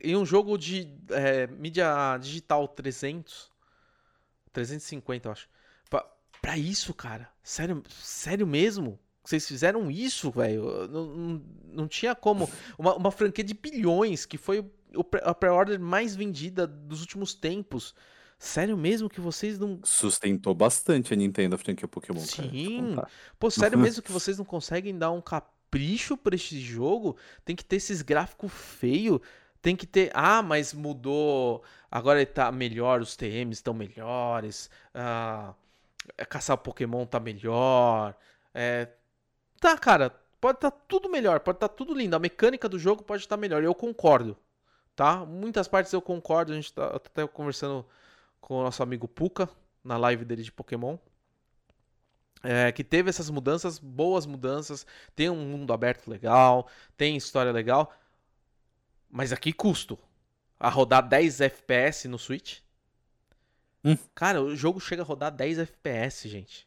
E um jogo de é, mídia digital, 300. 350, eu acho. Pra, pra isso, cara? Sério, sério mesmo? Vocês fizeram isso, velho? Não, não, não tinha como. Uma, uma franquia de bilhões, que foi a pré-order mais vendida dos últimos tempos. Sério mesmo que vocês não. Sustentou bastante a Nintendo a franquia Pokémon, Sim. Pô, sério mesmo que vocês não conseguem dar um capricho pra esse jogo? Tem que ter esses gráficos feios. Tem que ter. Ah, mas mudou. Agora ele tá melhor, os TMs estão melhores. Ah, caçar Pokémon tá melhor. É, Tá, cara. Pode estar tudo melhor, pode estar tudo lindo. A mecânica do jogo pode estar melhor. Eu concordo. Tá? Muitas partes eu concordo. A gente tá até conversando com o nosso amigo Puka na live dele de Pokémon. É, que teve essas mudanças, boas mudanças, tem um mundo aberto legal, tem história legal, mas a que custo? A rodar 10 FPS no Switch? Hum. Cara, o jogo chega a rodar 10 FPS, gente.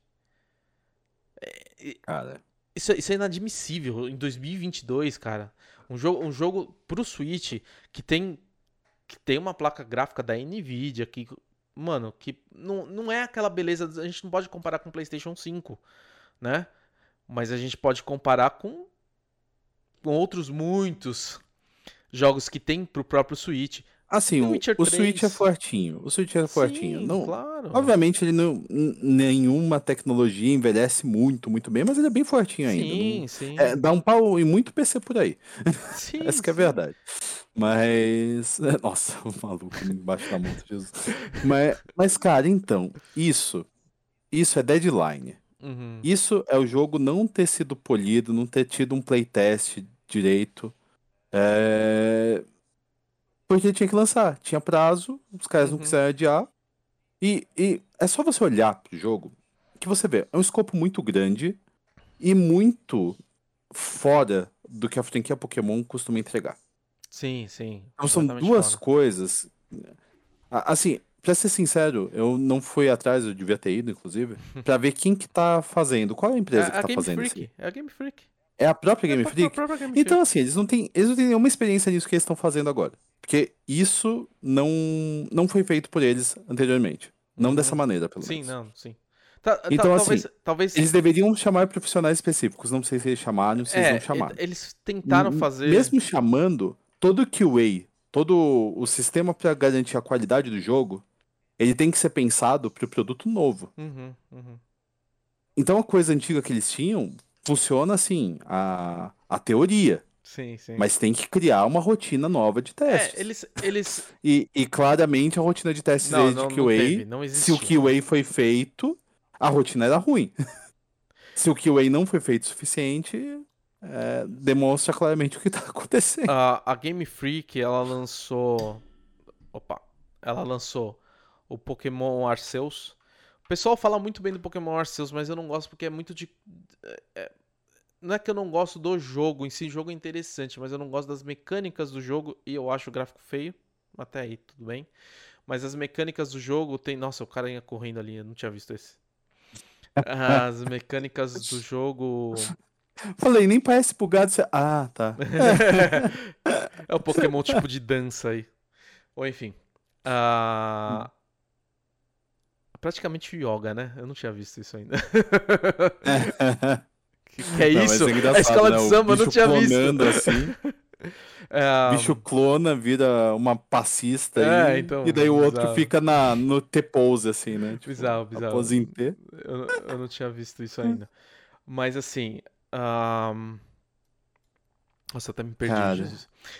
Cara, Isso, é- isso é inadmissível em 2022, cara. Um jogo, um jogo pro Switch que tem que tem uma placa gráfica da Nvidia que, mano, que não, não é aquela beleza, a gente não pode comparar com o PlayStation 5, né? Mas a gente pode comparar com, com outros muitos jogos que tem pro próprio Switch. Assim, o, o Switch é 3. fortinho. O Switch é fortinho. Sim, Não, claro. Obviamente, ele não. Nenhuma tecnologia envelhece muito, muito bem, mas ele é bem fortinho ainda. Sim, não- sim. é, dá um pau em muito PC por aí. sim, Essa que é a verdade. Mas. Nossa, o maluco embaixo da moto, Jesus. Mas, mas, cara, então, isso. Isso é deadline. Uhum. Isso é o jogo não ter sido polido, não ter tido um playtest direito. É... Porque tinha que lançar, tinha prazo, os caras não Uhum. quiseram adiar. E, e é só você olhar pro jogo que você vê, é um escopo muito grande e muito fora do que a franquia Pokémon costuma entregar. Sim, sim. Então são duas fora. coisas. Assim, pra ser sincero, eu não fui atrás, eu devia ter ido, inclusive, pra ver quem que tá fazendo, qual é a empresa É que a tá Game fazendo isso. Freak. É a Game Freak. É a própria Game É a pró- Freak? própria Game Então, Freak. assim, eles não têm, eles não têm nenhuma experiência nisso que eles estão fazendo agora. Porque isso não, não foi feito por eles anteriormente. Não Uhum. dessa maneira, pelo Sim, menos. não, sim. Tá- tá- Então, talvez, talvez Eles deveriam chamar profissionais específicos. Não sei se eles chamaram, se eles é, não chamaram. eles tentaram fazer. Mesmo chamando, todo o QA, todo o sistema para garantir a qualidade do jogo, ele tem que ser pensado pro produto novo. Uhum, uhum. Então a coisa antiga que eles tinham funciona assim, a, a teoria. Sim, sim. Mas tem que criar uma rotina nova de testes. É, eles. eles... E, e claramente a rotina de testes Não, não, QA, não teve, não se o. QA foi feito, a rotina era ruim. se o QA não foi feito o suficiente, é, demonstra claramente o que tá acontecendo. A, a Game Freak, ela lançou. Opa! Ela lançou o Pokémon Arceus. O pessoal fala muito bem do Pokémon Arceus, mas eu não gosto porque é muito de. é- é- Não é que eu não gosto do jogo, em si o jogo é interessante, mas eu não gosto das mecânicas do jogo e eu acho o gráfico feio. Até aí, tudo bem. Mas as mecânicas do jogo tem. Nossa, o cara ia correndo ali, eu não tinha visto esse. As mecânicas do jogo. Falei, nem parece bugado. Você... Ah, tá. é o Pokémon tipo de dança aí. Ou enfim. ah, Praticamente yoga, né? Eu não tinha visto isso ainda. Que, que é Não, isso? engraçado, a escola né? de samba, eu não tinha visto. assim. É, bicho clona, vira uma passista É, aí, então, e daí o outro bizarro. fica na, no T-pose, assim, né? Tipo, Bizarro, bizarro. pose em T. Eu, eu não tinha visto isso ainda. Mas assim. ahn, Nossa, até me perdi.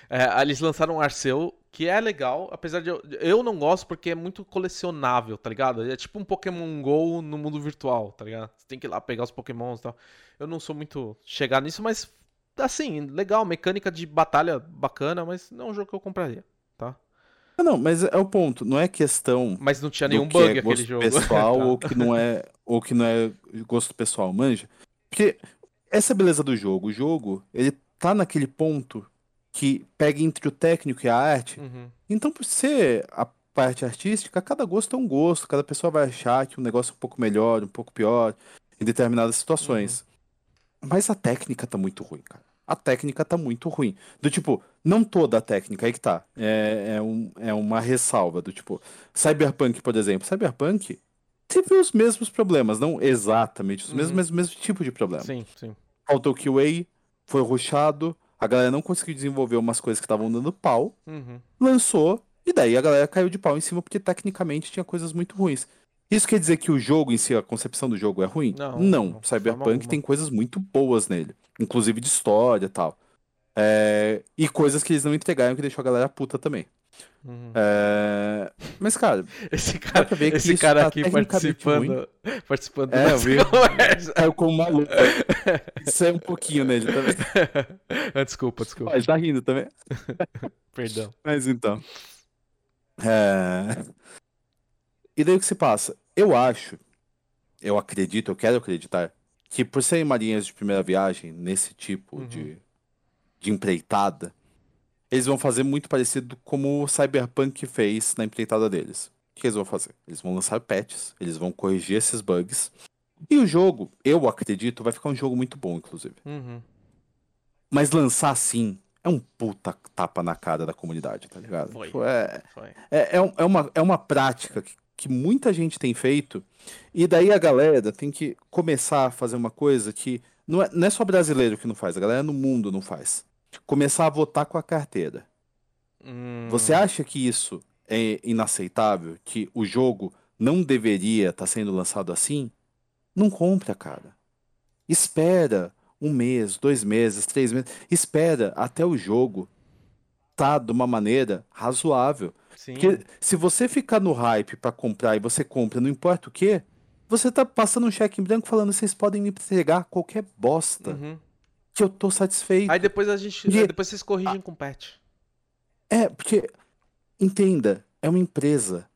É, eles lançaram um Arceu, que é legal, apesar de eu. Eu não gosto porque é muito colecionável, tá ligado? É tipo um Pokémon GO no mundo virtual, tá ligado? Você tem que ir lá pegar os Pokémons e tal. Eu não sou muito chegado nisso, mas assim, legal, mecânica de batalha bacana, mas não é um jogo que eu compraria. Ah, Não, mas é o ponto. Não é questão Mas não tinha nenhum bug é aquele gosto jogo. pessoal Tá. ou que não é ou que não é gosto pessoal, manja? Porque essa é a beleza do jogo. O jogo, ele tá naquele ponto que pega entre o técnico e a arte. Uhum. Então, por ser a parte artística, cada gosto é um gosto. Cada pessoa vai achar que um negócio é um pouco melhor, um pouco pior em determinadas situações. Mas a técnica tá muito ruim, cara. A técnica tá muito ruim. Do tipo, não toda a técnica, aí que tá. É, é, um- é uma ressalva. Do tipo, Cyberpunk, por exemplo. Cyberpunk teve os mesmos problemas. Não exatamente os mesmos, Uhum. mas o mesmo tipo de problema. Sim, sim. Faltou QA, foi rushado, a galera não conseguiu desenvolver umas coisas que estavam dando pau Uhum. lançou, e daí a galera caiu de pau em cima porque tecnicamente tinha coisas muito ruins. Isso quer dizer que o jogo em si, a concepção do jogo é ruim? Não, Não. não, Cyberpunk tem coisas muito boas nele, inclusive de história e tal. É, E coisas que eles não entregaram que deixou a galera puta também. Uhum. É, Mas, cara, Esse cara, esse cara tá aqui participando, participando É, eu dessa vi. conversa. caiu como maluco. Isso é um pouquinho nele também. Ah, desculpa, desculpa. Ele tá rindo também. Perdão. Mas então. É... E daí o que se passa? Eu acho, eu acredito, eu quero acreditar, que por serem marinhas de primeira viagem, nesse tipo Uhum. de, de empreitada, eles vão fazer muito parecido como o Cyberpunk fez na empreitada deles. O que eles vão fazer? Eles vão lançar patches, eles vão corrigir esses bugs. E o jogo, eu acredito, vai ficar um jogo muito bom, inclusive. Uhum. Mas lançar assim é um puta tapa na cara da comunidade, tá ligado? Foi. Tipo, é, Foi. é, é, é uma, é uma prática que, que muita gente tem feito, e daí a galera tem que começar a fazer uma coisa que não é, não é só brasileiro que não faz, a galera no mundo não faz. Começar a votar com a carteira. Hum, Você acha que isso é inaceitável? Que o jogo não deveria estar sendo lançado assim? Não compra, cara. Espera um mês, dois meses, três meses. Espera até o jogo tá de uma maneira razoável. Sim. Porque se você ficar no hype pra comprar e você compra, não importa o que, você tá passando um cheque em branco falando vocês podem me entregar qualquer bosta Uhum. Que eu tô satisfeito. Aí depois a gente. Porque- aí depois vocês corrigem com patch. É, porque, entenda, é uma empresa.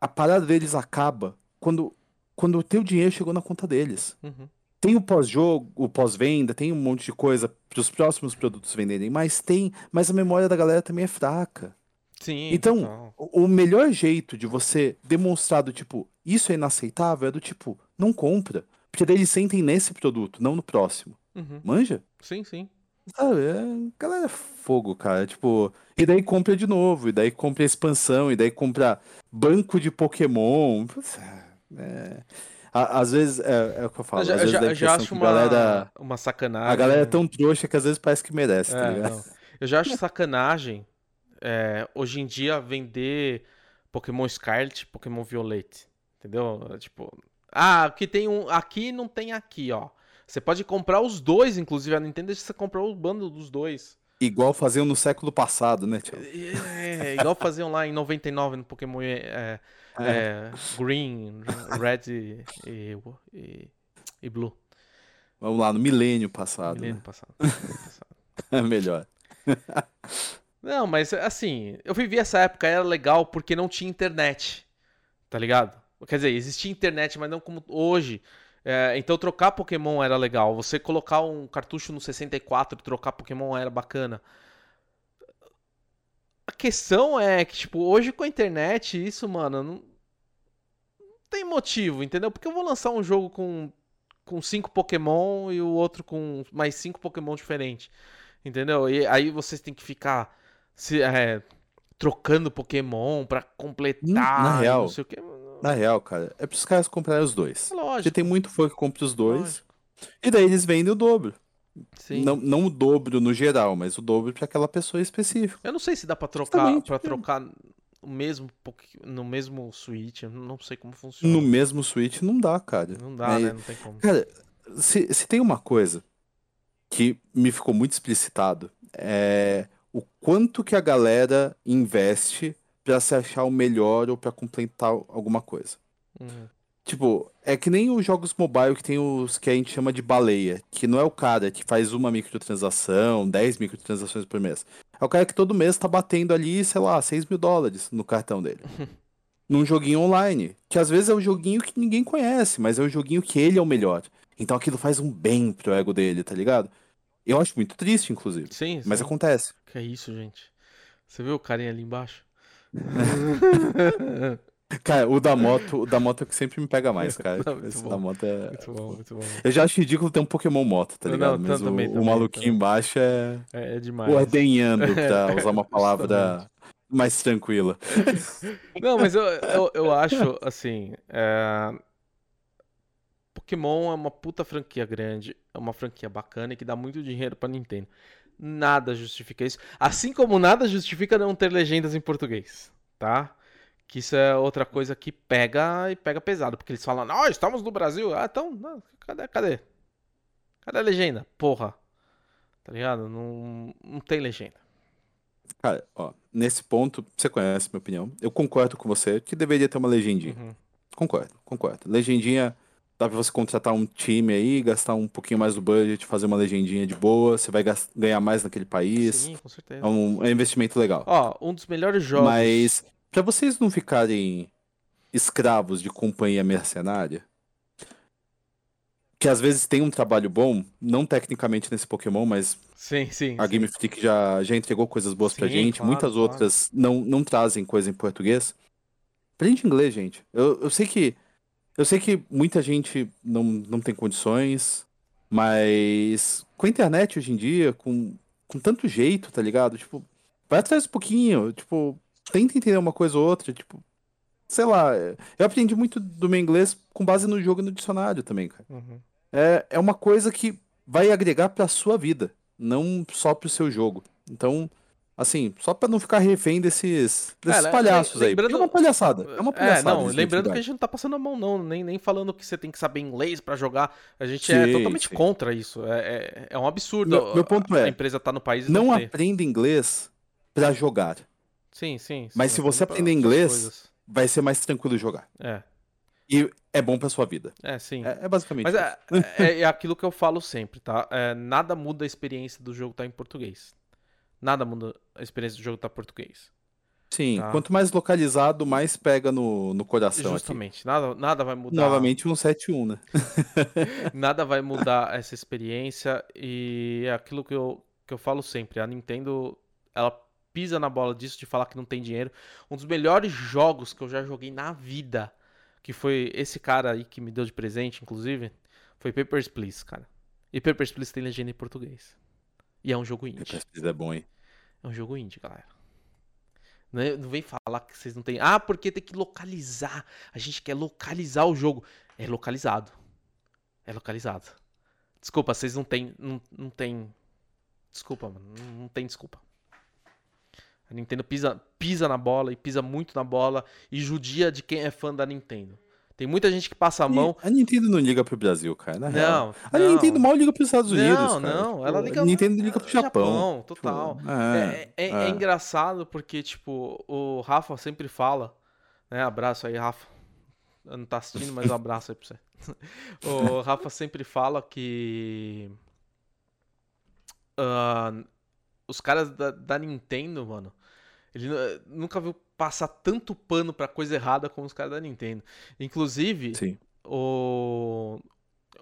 A parada deles acaba quando, quando o teu dinheiro chegou na conta deles. Uhum. Tem o pós-jogo, o pós-venda, tem um monte de coisa para os próximos produtos venderem, mas tem, mas a memória da galera também é fraca. Sim. Então, total. O o melhor jeito de você demonstrar do tipo, isso é inaceitável, é do tipo, não compra. Porque daí eles sentem nesse produto, não no próximo. Uhum. Manja? Sim, sim. Sabe, é, galera é fogo, cara. Tipo, e daí compra de novo, e daí compra expansão, e daí compra banco de Pokémon. É, a- às vezes, é, é o que eu falo, Eu já, às vezes a eu já acho uma, galera, uma sacanagem. a galera é tão trouxa que às vezes parece que merece, tá É, ligado? não. Eu já acho sacanagem é, hoje em dia vender Pokémon Scarlet, Pokémon Violet. Entendeu? Tipo, Ah, que tem um aqui não tem aqui, ó. Você pode comprar os dois, inclusive a Nintendo deixa você comprar o bando dos dois. Igual faziam no século passado, né, Tchau? É, igual faziam lá em 99 no Pokémon é, é, Green, Red e, e, e, Blue. Vamos lá, no milênio passado. Milênio né? passado. É melhor. Não, mas assim, eu vivi essa época, era legal porque não tinha internet. Tá ligado? Quer dizer, existia internet, mas não como hoje. É, então trocar Pokémon era legal. Você colocar um cartucho no 64 e trocar Pokémon era bacana. A questão é que, tipo, hoje com a internet, isso, mano, não, não tem motivo, entendeu? Porque eu vou lançar um jogo com, com cinco Pokémon e o outro com mais cinco Pokémon diferentes. Entendeu? E aí vocês têm que ficar se, é, trocando Pokémon pra completar. Na real, não sei o que. Na real, cara, é pros caras comprarem os dois. É lógico. Porque tem muito fã que compra os dois. Lógico. E daí eles vendem o dobro. Sim. Não, não o dobro no geral, mas o dobro pra aquela pessoa específica. Eu não sei se dá pra trocar para é. trocar o mesmo no mesmo Switch, eu não sei como funciona. No mesmo Switch não dá, cara. Não dá, Mas- né? Não tem como. Cara, se, se tem uma coisa que me ficou muito explicitado, é o quanto que a galera investe pra se achar o melhor ou pra completar alguma coisa. Uhum. Tipo, é que nem os jogos mobile que tem os que a gente chama de baleia, que não é o cara que faz uma microtransação, 10 microtransações por mês. É o cara que todo mês tá batendo ali, sei lá, 6 mil dólares no cartão dele. Num joguinho online. Que às vezes é um joguinho que ninguém conhece, mas é um joguinho que ele é o melhor. Então aquilo faz um bem pro ego dele, tá ligado? Eu acho muito triste, inclusive. Sim, Mas sim. acontece. Que é isso, gente? Você viu o carinha ali embaixo? Cara, o da moto, o da moto é o que sempre me pega mais, cara. Não, Esse bom. da moto é. muito bom, muito bom. Eu já acho ridículo ter um Pokémon moto, tá Não, ligado? não, Mas o, também, o também, maluquinho também. embaixo é É, é demais. ordenhando, pra usar uma palavra mais tranquila. Não, mas eu, eu, eu acho, assim. é, Pokémon é uma puta franquia grande, é uma franquia bacana e que dá muito dinheiro pra Nintendo. Nada justifica isso. Assim como nada justifica não ter legendas em português, tá? Que isso é outra coisa que pega e pega pesado, porque eles falam, nós estamos no Brasil. Ah, então, não, cadê, cadê? Cadê a legenda? Porra. Tá ligado? Não, não tem legenda. Cara, ó, nesse ponto, você conhece minha opinião. Eu concordo com você que deveria ter uma legendinha. Uhum. Concordo, concordo. Legendinha, dá pra você contratar um time aí, gastar um pouquinho mais do budget, fazer uma legendinha de boa, você vai ganhar mais naquele país. Sim, com certeza. É um, é um investimento legal. Ó, um dos melhores jogos. Mas, pra vocês não ficarem escravos de companhia mercenária, que às vezes tem um trabalho bom, não tecnicamente nesse Pokémon, mas Sim, sim. a sim. Game Freak já, já entregou coisas boas pra Sim, gente, claro, muitas claro. outras não, não trazem coisa em português. Aprende inglês, gente. Eu, eu sei que eu sei que muita gente não, não tem condições, mas com a internet hoje em dia, com, com tanto jeito, tá ligado? Tipo, vai atrás um pouquinho, tipo, tenta entender uma coisa ou outra, tipo, sei lá, eu aprendi muito do meu inglês com base no jogo e no dicionário também, cara Uhum. é, é uma coisa que vai agregar pra sua vida, não só pro seu jogo. Então, assim, só pra não ficar refém desses, desses É, palhaços aí. lembrando- Porque é uma palhaçada. É uma É, palhaçada. não, isso, lembrando que a gente não tá passando a mão, não. Nem, nem falando que você tem que saber inglês pra jogar. A gente é Sim, totalmente sim. contra isso. É, é, é um absurdo Meu- meu ponto a, é, a empresa tá no país Não não aprenda inglês pra jogar. Sim, sim. Mas sim, se você aprender inglês- coisas. Vai ser mais tranquilo jogar. É, E é bom pra sua vida. é, sim. É, é basicamente Mas isso. é, é, é aquilo que eu falo sempre, tá? É, nada muda a experiência do jogo estar em português. Nada muda a experiência do jogo estar em português. Sim, tá. quanto mais localizado, mais pega no, no coração aqui. Justamente. Nada, nada vai mudar. Novamente um 7-1, né? Nada vai mudar essa experiência e é aquilo que eu, que eu falo sempre. A Nintendo, ela pisa na bola disso de falar que não tem dinheiro. Um dos melhores jogos que eu já joguei na vida, que foi esse cara aí que me deu de presente, inclusive, foi Papers, Please, cara. E Papers, Please tem legenda em português. E é um jogo indie. É bom, hein? É um jogo indie, galera. Não, é- não vem falar que vocês não têm. Ah, porque tem que localizar. A gente quer localizar o jogo. É localizado. É localizado. Desculpa, vocês não têm. Não, não tem. Desculpa, mano. Não, não tem desculpa. A Nintendo pisa, pisa na bola e pisa muito na bola e judia de quem é fã da Nintendo. Tem muita gente que passa a mão. A Nintendo não liga pro Brasil, cara. Na real. Não, A não. Nintendo mal liga pros Estados Unidos. Não, cara. não, ela Tipo, liga- A Nintendo liga pro Japão. total. Tipo, É, é- é é. engraçado porque, tipo, o Rafa sempre fala, né? Abraço aí, Rafa. Eu Não tá assistindo, mas um abraço aí pra você. O Rafa sempre fala que. ah, os caras da, da Nintendo, mano, ele nu- nunca viu passar tanto pano pra coisa errada como os caras da Nintendo. Inclusive, Sim. o,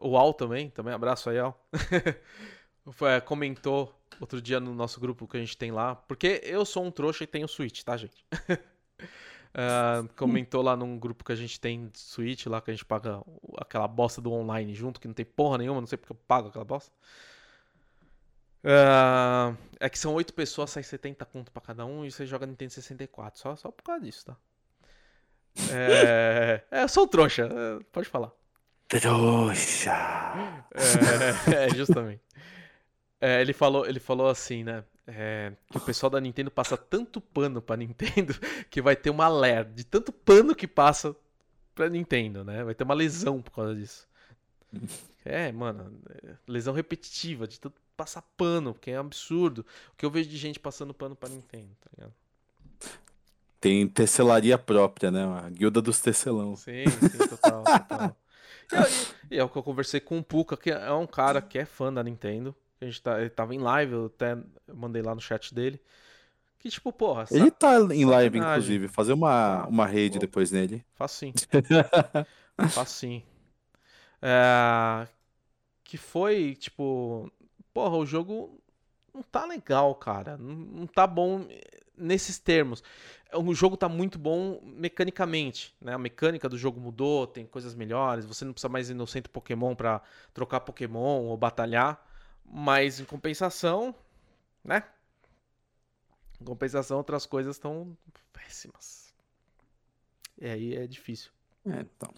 o Al também, também abraço aí, Al. Comentou outro dia no nosso grupo que a gente tem lá, porque eu sou um trouxa e tenho Switch, tá, gente? Ah, comentou lá num grupo que a gente tem Switch, lá que a gente paga aquela bosta do online junto, que não tem porra nenhuma, não sei porque eu pago aquela bosta. Ah, é que são oito pessoas, sai 70 conto pra cada um e você joga Nintendo 64, só, só por causa disso, tá? É, é eu sou trouxa, é, pode falar. Trouxa. É, é, justamente. É, ele falou, ele falou assim, né? é, que o pessoal da Nintendo passa tanto pano pra Nintendo que vai ter uma ler de tanto pano que passa pra Nintendo, né? Vai ter uma lesão por causa disso. É, mano, é, lesão repetitiva de tanto passar pano, porque é um absurdo. O que eu vejo de gente passando pano pra Nintendo, tá ligado? Tem tecelaria própria, né? A guilda dos tecelão. Sim, sim, total, total. E, aí- e é o que eu conversei com o Puka, que é um cara que é fã da Nintendo. A gente tá, ele tava em live, eu até mandei lá no chat dele. Que tipo, porra, Ele tá em live, sacanagem. inclusive. Fazer uma, uma raid pô. depois nele. Faz sim. Sim. É, que foi, tipo, porra, o jogo não tá legal, cara. Não, não tá bom nesses termos. O jogo tá muito bom mecanicamente, né? A mecânica do jogo mudou, tem coisas melhores. Você não precisa mais ir no centro Pokémon pra trocar Pokémon ou batalhar. Mas em compensação, né? Em compensação, outras coisas estão péssimas. E aí é difícil É, então.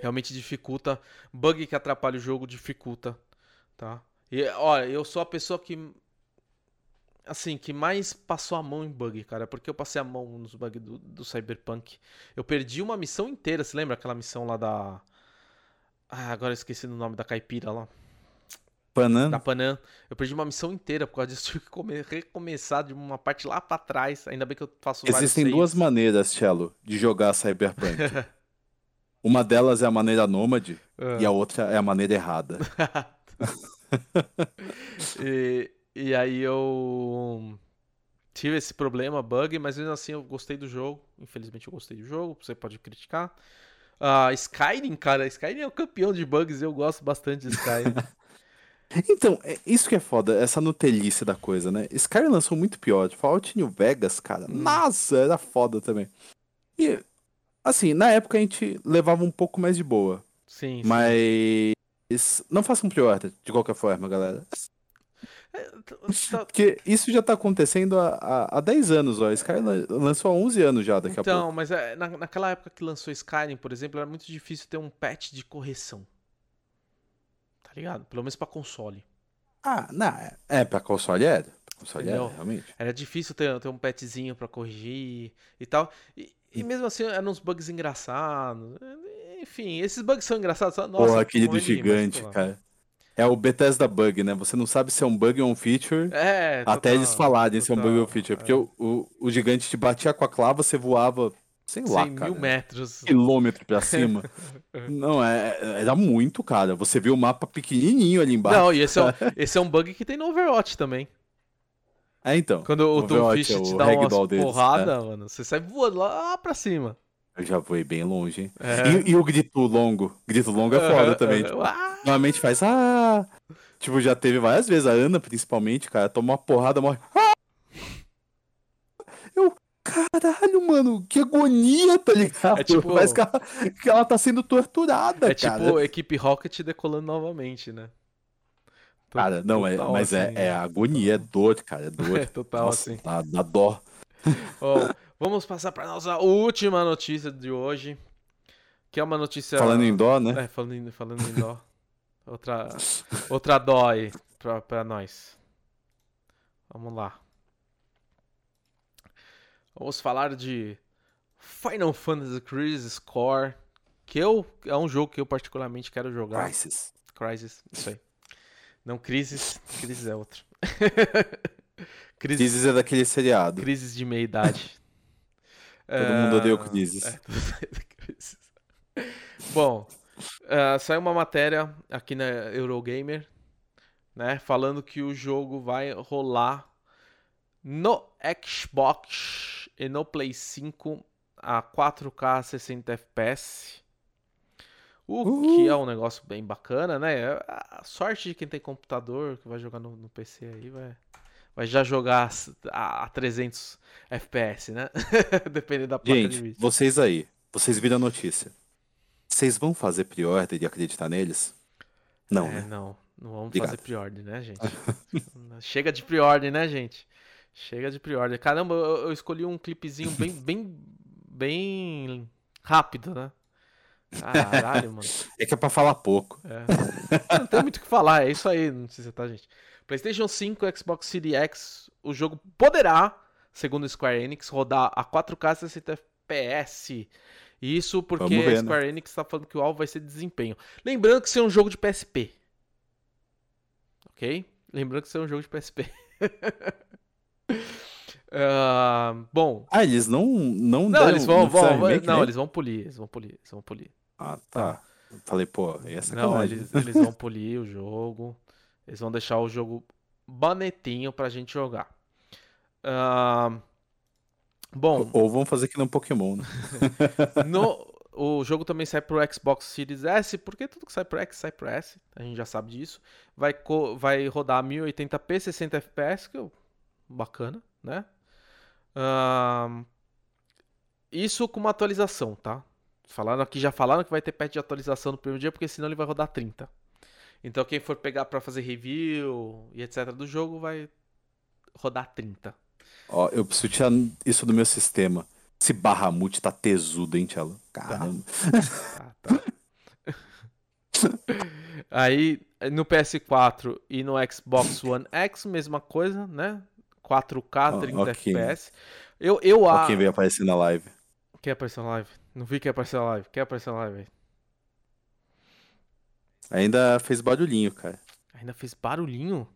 realmente dificulta. Bug que atrapalha o jogo dificulta, tá? E olha, eu sou a pessoa que assim, que mais passou a mão em bug, cara, porque eu passei a mão nos bugs do, do Cyberpunk. Eu perdi uma missão inteira, você lembra aquela missão lá da Ah, agora eu esqueci o nome da caipira lá, Panam. da Panam. Eu perdi uma missão inteira por causa disso, tive que come- recomeçar de uma parte lá pra trás. Ainda bem que eu faço Existem duas maneiras, Cello, de jogar Cyberpunk. Uma delas é a maneira nômade Ah. e a outra é a maneira errada. e, e aí eu tive esse problema, bug, mas mesmo assim eu gostei do jogo. Infelizmente eu gostei do jogo, você pode criticar. Ah, Skyrim, cara, Skyrim é o campeão de bugs, eu gosto bastante de Skyrim. Então, é isso que é foda, essa nutelice da coisa, né? Skyrim lançou muito pior. Fallout New Vegas, cara, Hum. nossa, era foda também. E, assim, na época a gente levava um pouco mais de boa. Sim, sim. Mas não façam pre-order, de qualquer forma, galera. É, tá- Porque isso já tá acontecendo há, há, há 10 anos, ó. Skyrim lan- lançou há 11 anos já daqui a pouco. Então, mas é, na- naquela época que lançou Skyrim, por exemplo, era muito difícil ter um patch de correção. Tá ligado? Pelo menos pra console. Ah, não, é, é pra console era. Pra console era, realmente. Era difícil ter, ter um patchzinho pra corrigir e tal. E, e mesmo assim, eram uns bugs engraçados. Enfim, esses bugs são engraçados. Nossa, Porra, aquele do mas, gigante, porra. cara. É o Bethesda Bug, né? Você não sabe se é um bug ou um feature. É, Até total, eles falarem se é um bug ou um feature. é. Porque o, o, o gigante te batia com a clava, você voava, sei lá, 100 cara. mil metros. Quilômetro pra cima. não, é, era muito, cara. Você viu o mapa pequenininho ali embaixo. Não, e esse é, um, esse é um bug que tem no Overwatch também. É, então. Quando o Overwatch Doomfish é o te dá umas deles, porradas, mano, você sai voando lá pra cima. Eu já voei bem longe, hein? É. E, e o grito longo? Grito longo é foda também. tipo! Normalmente faz, ah. Tipo, já teve várias vezes, a Ana principalmente, cara, toma uma porrada, morre. Ah! Eu, caralho, mano, que agonia, tá ligado? É tipo- Parece que ela, que ela tá sendo torturada, É cara. tipo equipe Rocket decolando novamente, né? Cara, não, é, mas assim, é, é agonia, é dor, cara, é dor. É total Nossa, assim. dá, dá dó. Ó, vamos passar para nossa última notícia de hoje. Que é uma notícia. Falando em dó, né? É, falando em, falando em dó. Outra, outra dó aí pra, pra nós. Vamos lá. Vamos falar de Final Fantasy Crisis Core que eu é um jogo que eu particularmente quero jogar. Crisis. Crisis, isso aí. Não, Crisis, Crisis é outro. Crisis é daquele seriado. Crisis de meia idade. Todo mundo odeia o. É, mundo odeia o Crisis. Bom, uh, saiu uma matéria aqui na Eurogamer, né, falando que o jogo vai rolar no Xbox e no Play 5 a 4K 60 FPS. O que é um negócio bem bacana, né? A sorte de quem tem computador, que vai jogar no, no PC aí, vai, vai já jogar a, a 300 FPS, né? Dependendo da placa Gente, de vídeo. vocês aí, vocês viram a notícia. Vocês vão fazer pre-order e acreditar neles? Não, é, né? não. Não vamos Obrigado. fazer pre-order, né, gente? Chega de pre-order, né, gente? Chega de pre-order. Caramba, eu, eu escolhi um clipezinho bem, bem, bem rápido, né? Caralho, mano. É que é pra falar pouco. É. Não tem muito o que falar, é isso aí, não precisa, tá, gente? PlayStation 5, Xbox Series X, o jogo poderá, segundo Square Enix, rodar a 4K 60 FPS. Isso porque ver, a Square Enix tá falando que o alvo vai ser desempenho. Lembrando que isso é um jogo de PSP. Ok? Lembrando que isso é um jogo de PSP. Ah, bom. Ah, eles não não Não, deram- eles vão, vão- remake, não, né? eles vão polir, eles vão polir, eles vão polir. Ah, tá. Falei, pô, aí é Não, eles, eles vão polir o jogo. Eles vão deixar o jogo bonitinho pra gente jogar. Ah, bom, Ou vão fazer que nem um Pokémon, né? no, o jogo também sai pro Xbox Series S, porque tudo que sai pro X sai pro S, a gente já sabe disso. Vai, vai rodar 1080p, 60 FPS, que é bacana, né? Ah, isso com uma atualização, tá? Falaram aqui, já falaram que vai ter patch de atualização no primeiro dia, porque senão ele vai rodar 30. Então quem for pegar pra fazer review e etc do jogo vai rodar 30. Ó, eu preciso tirar isso do meu sistema. Esse Bahamut tá tesudo, hein, Tchelo? Caramba. Tá, tá. Aí no PS4 e no Xbox One X, mesma coisa, né? 4K, Ó, 30 ok. FPS. Eu, eu acho. quem veio aparecer na live. Quer aparecer na live? Não vi que ia aparecer na live. Quer aparecer na live? Ainda fez barulhinho, cara. Ainda fez barulhinho?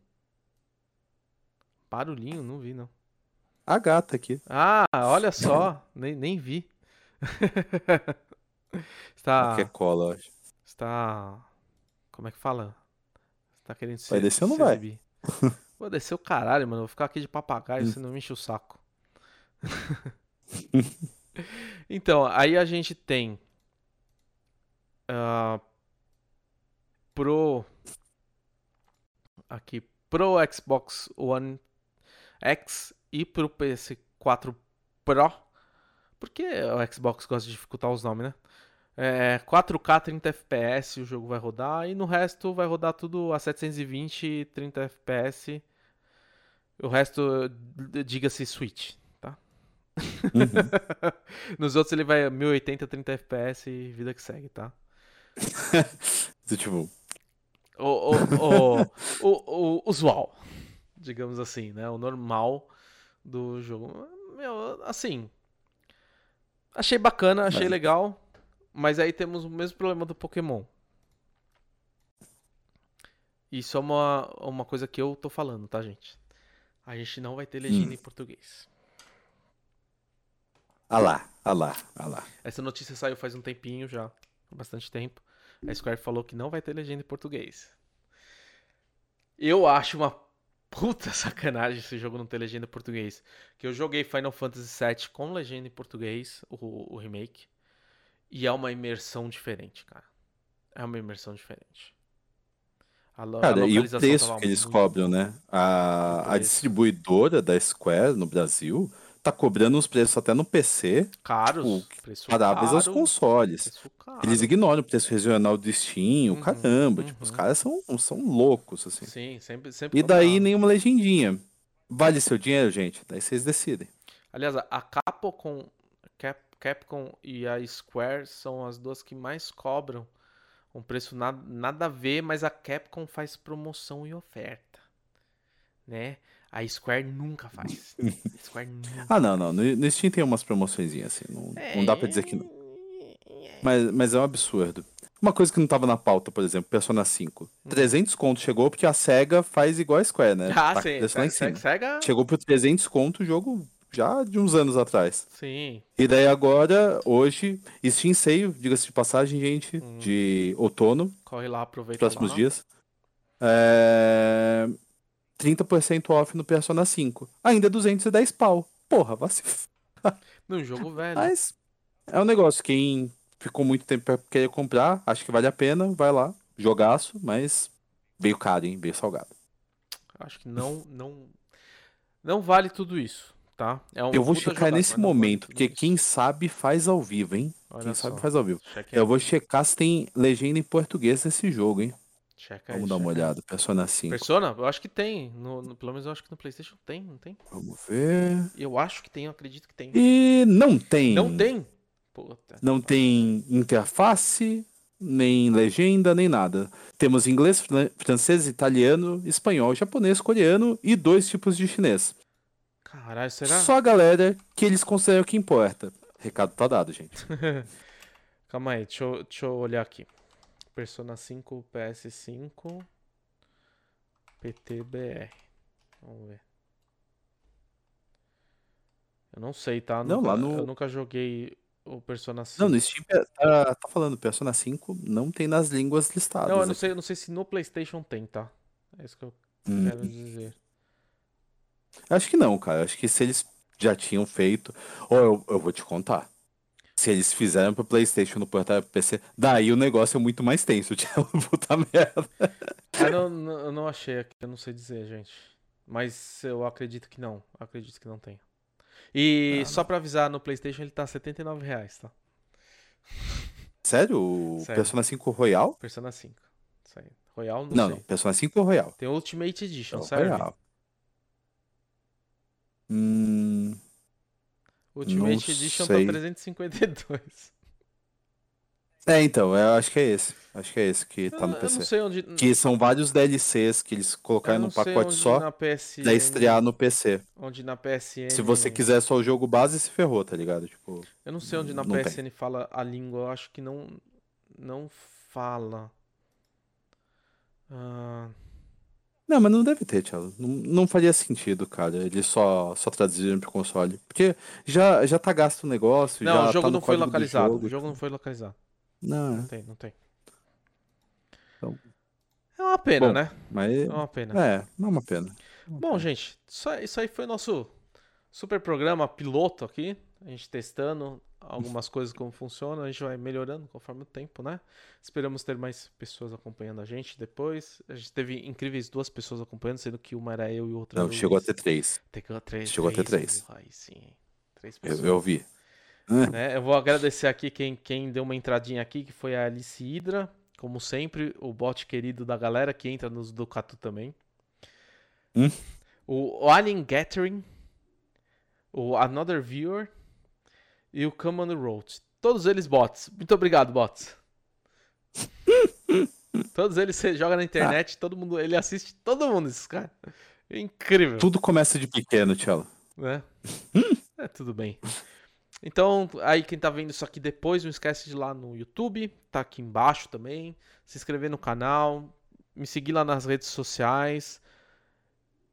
Barulhinho? Não vi, não. A gata aqui. Ah, olha só. nem, nem vi. está. Aqui é cola, acho. Está. Como é que fala? Está querendo se Vai descer ou não vai? exibir. Vou descer o caralho, mano. Vou ficar aqui de papagaio, você não me enche o saco. então, aí a gente tem. ah, pro. Aqui. Pro Xbox One X e pro PS4 Pro. Porque o Xbox gosta de dificultar os nomes, né? É, 4K 30 FPS o jogo vai rodar e no resto vai rodar tudo a 720 e 30 FPS. O resto, diga-se Switch, tá? Uhum. Nos outros ele vai 1080 30 FPS e vida que segue, tá? tipo, O, o, o, o, usual, digamos assim, né? O normal do jogo. Meu, assim. Achei bacana, achei Mas- legal. Mas aí temos o mesmo problema do Pokémon. Isso é uma, uma coisa que eu tô falando, tá, gente? A gente não vai ter legenda Hum. em português. ah lá, ah lá, ah lá. Essa notícia saiu faz um tempinho já, bastante tempo. A Square falou que não vai ter legenda em português. Eu acho uma puta sacanagem esse jogo não ter legenda em português. Que eu joguei Final Fantasy VII com legenda em português, o, o remake. E é uma imersão diferente, cara. É uma imersão diferente. A, Cara, e o preço tava que eles muito- cobram, né? A, a distribuidora da Square no Brasil tá cobrando uns preços até no PC Caros. tipo, paráveis aos caro, consoles. preço caro. Eles ignoram o preço regional do Steam, o Uhum, caramba. Tipo, os uhum. caras são, são loucos, assim. Sim, sempre, sempre E daí nenhuma legendinha. Vale seu dinheiro, gente? Daí vocês decidem. Aliás, a Capcom, Cap, Capcom e a Square são as duas que mais cobram um preço nada, nada a ver, mas a Capcom faz promoção e oferta, né? A Square nunca faz. A Square nunca. Ah, não, não. No, no Steam tem umas promoções assim. Não, não dá pra dizer que não. Mas, mas é um absurdo. Uma coisa que não tava na pauta, por exemplo, Persona 5. 300 conto chegou porque a SEGA faz igual a Square, né? Ah, Tá sim. em Sega, cima. Sega- Chegou por 300 conto o jogo já de uns anos atrás. Sim. E daí agora, hoje, Steam Sale, diga-se de passagem, gente, de outono, Corre lá, aproveita próximos lá. dias. É... 30% off no Persona 5. Ainda 210 pau. Porra, vai se... Num jogo velho. Mas é um negócio, quem ficou muito tempo pra querer comprar, acho que vale a pena, vai lá. Jogaço, mas veio caro, hein? Veio salgado. Acho que não, não, não vale tudo isso, tá? É um Eu vou checar nesse momento, porque quem sabe faz ao vivo, hein? Olha Quem sabe só. faz ao vivo. Aí. Eu vou checar se tem legenda em português nesse jogo, hein? Checa aí, Vamos dar uma checa aí. olhada. Persona 5. Persona? Eu acho que tem. No, no- pelo menos eu acho que no PlayStation tem, não tem? Vamos ver. Eu acho que tem, eu acredito que tem. E não tem. Não tem? Puta. Não tem interface, nem legenda, nem nada. Temos inglês, fran- francês, italiano, espanhol, japonês, coreano e dois tipos de chinês. Caralho, será? Só a galera que eles consideram que importa. Recado tá dado, gente. Calma aí, deixa eu, deixa eu olhar aqui. Persona 5 PS5 PTBR. Vamos ver. Eu não sei, tá? Não, Nunca- lá no- Eu nunca joguei o Persona 5. Não, no Steam tá, tá falando Persona 5, não tem nas línguas listadas. Não, eu não aqui. sei, eu não sei se no PlayStation tem, tá? É isso que eu Hum. quero dizer. Acho que não, cara. Acho que se eles já tinham feito. Ou eu, eu vou te contar. Se eles fizeram pro PlayStation no portátil pro PC, daí o negócio é muito mais tenso. Tinha puta merda. Ah, não, eu não achei aqui, eu não sei dizer, gente. Mas eu acredito que não. Acredito que não tem. E Ah, só pra avisar, no PlayStation ele tá 79 reais, tá? Sério? O Sério. Persona 5 Royal? Persona 5. Isso aí. Royal, não, Não, sei. não. Persona 5 Royal. Tem Ultimate É Edition, serve? Royal. Hum, Ultimate Não Edition sei. tá 352. É, então, eu acho que é esse. Acho que é esse que tá eu, no eu não PC. sei onde. Que são vários DLCs que eles colocaram num pacote só na PSN, pra estrear no PC. Onde na PSN. Se você quiser só o jogo base, se ferrou, tá ligado? Tipo, Eu não sei onde na Não tem. PSN fala a língua, eu acho que não. Não fala. Ah, Não, mas não deve ter, Thiago. Não, não faria sentido, cara. Eles só, só traduziram pro console. Porque já, já tá gasto o negócio, não, o jogo tá não foi localizado. jogo, o jogo não foi localizado. Não, Não tem, não tem. Então- É uma pena, Bom, né? mas É uma pena. é, não é uma pena. Bom, gente, isso aí, isso aí foi nosso super programa piloto aqui. A gente testando algumas coisas como funciona. A gente vai melhorando conforme o tempo, né? Esperamos ter mais pessoas acompanhando a gente depois. A gente teve incríveis duas pessoas acompanhando, sendo que uma era eu e outra Não, chegou a Luiz. ter três. Chegou a três. chegou a ter três. Aí sim. Três Eu, pessoas. eu vi. né? Eu vou agradecer aqui quem, quem deu uma entradinha aqui, que foi a Alice Hydra. Como sempre, o bot querido da galera que entra nos do Catu também. Hum? O Alien Gathering. O Another Viewer. E o Come on the Road. Todos eles bots. Muito obrigado, bots. Todos eles você joga na internet, todo mundo, ele assiste todo mundo, esses caras. É incrível Tudo começa de pequeno, Thiago. né? é, tudo bem. Então, aí quem tá vendo isso aqui depois, não esquece de ir lá no YouTube, tá aqui embaixo também, se inscrever no canal, me seguir lá nas redes sociais.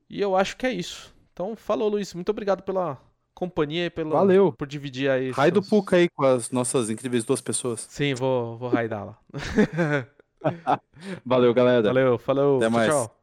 E eu acho que é isso. Então, falou, Luiz, muito obrigado pela companhia e pelo Valeu. por dividir aí. Raio do seus- Puka aí com as nossas incríveis duas pessoas. Sim, vou vou raidar lá. Valeu, galera. Valeu, falou, Até mais. tchau.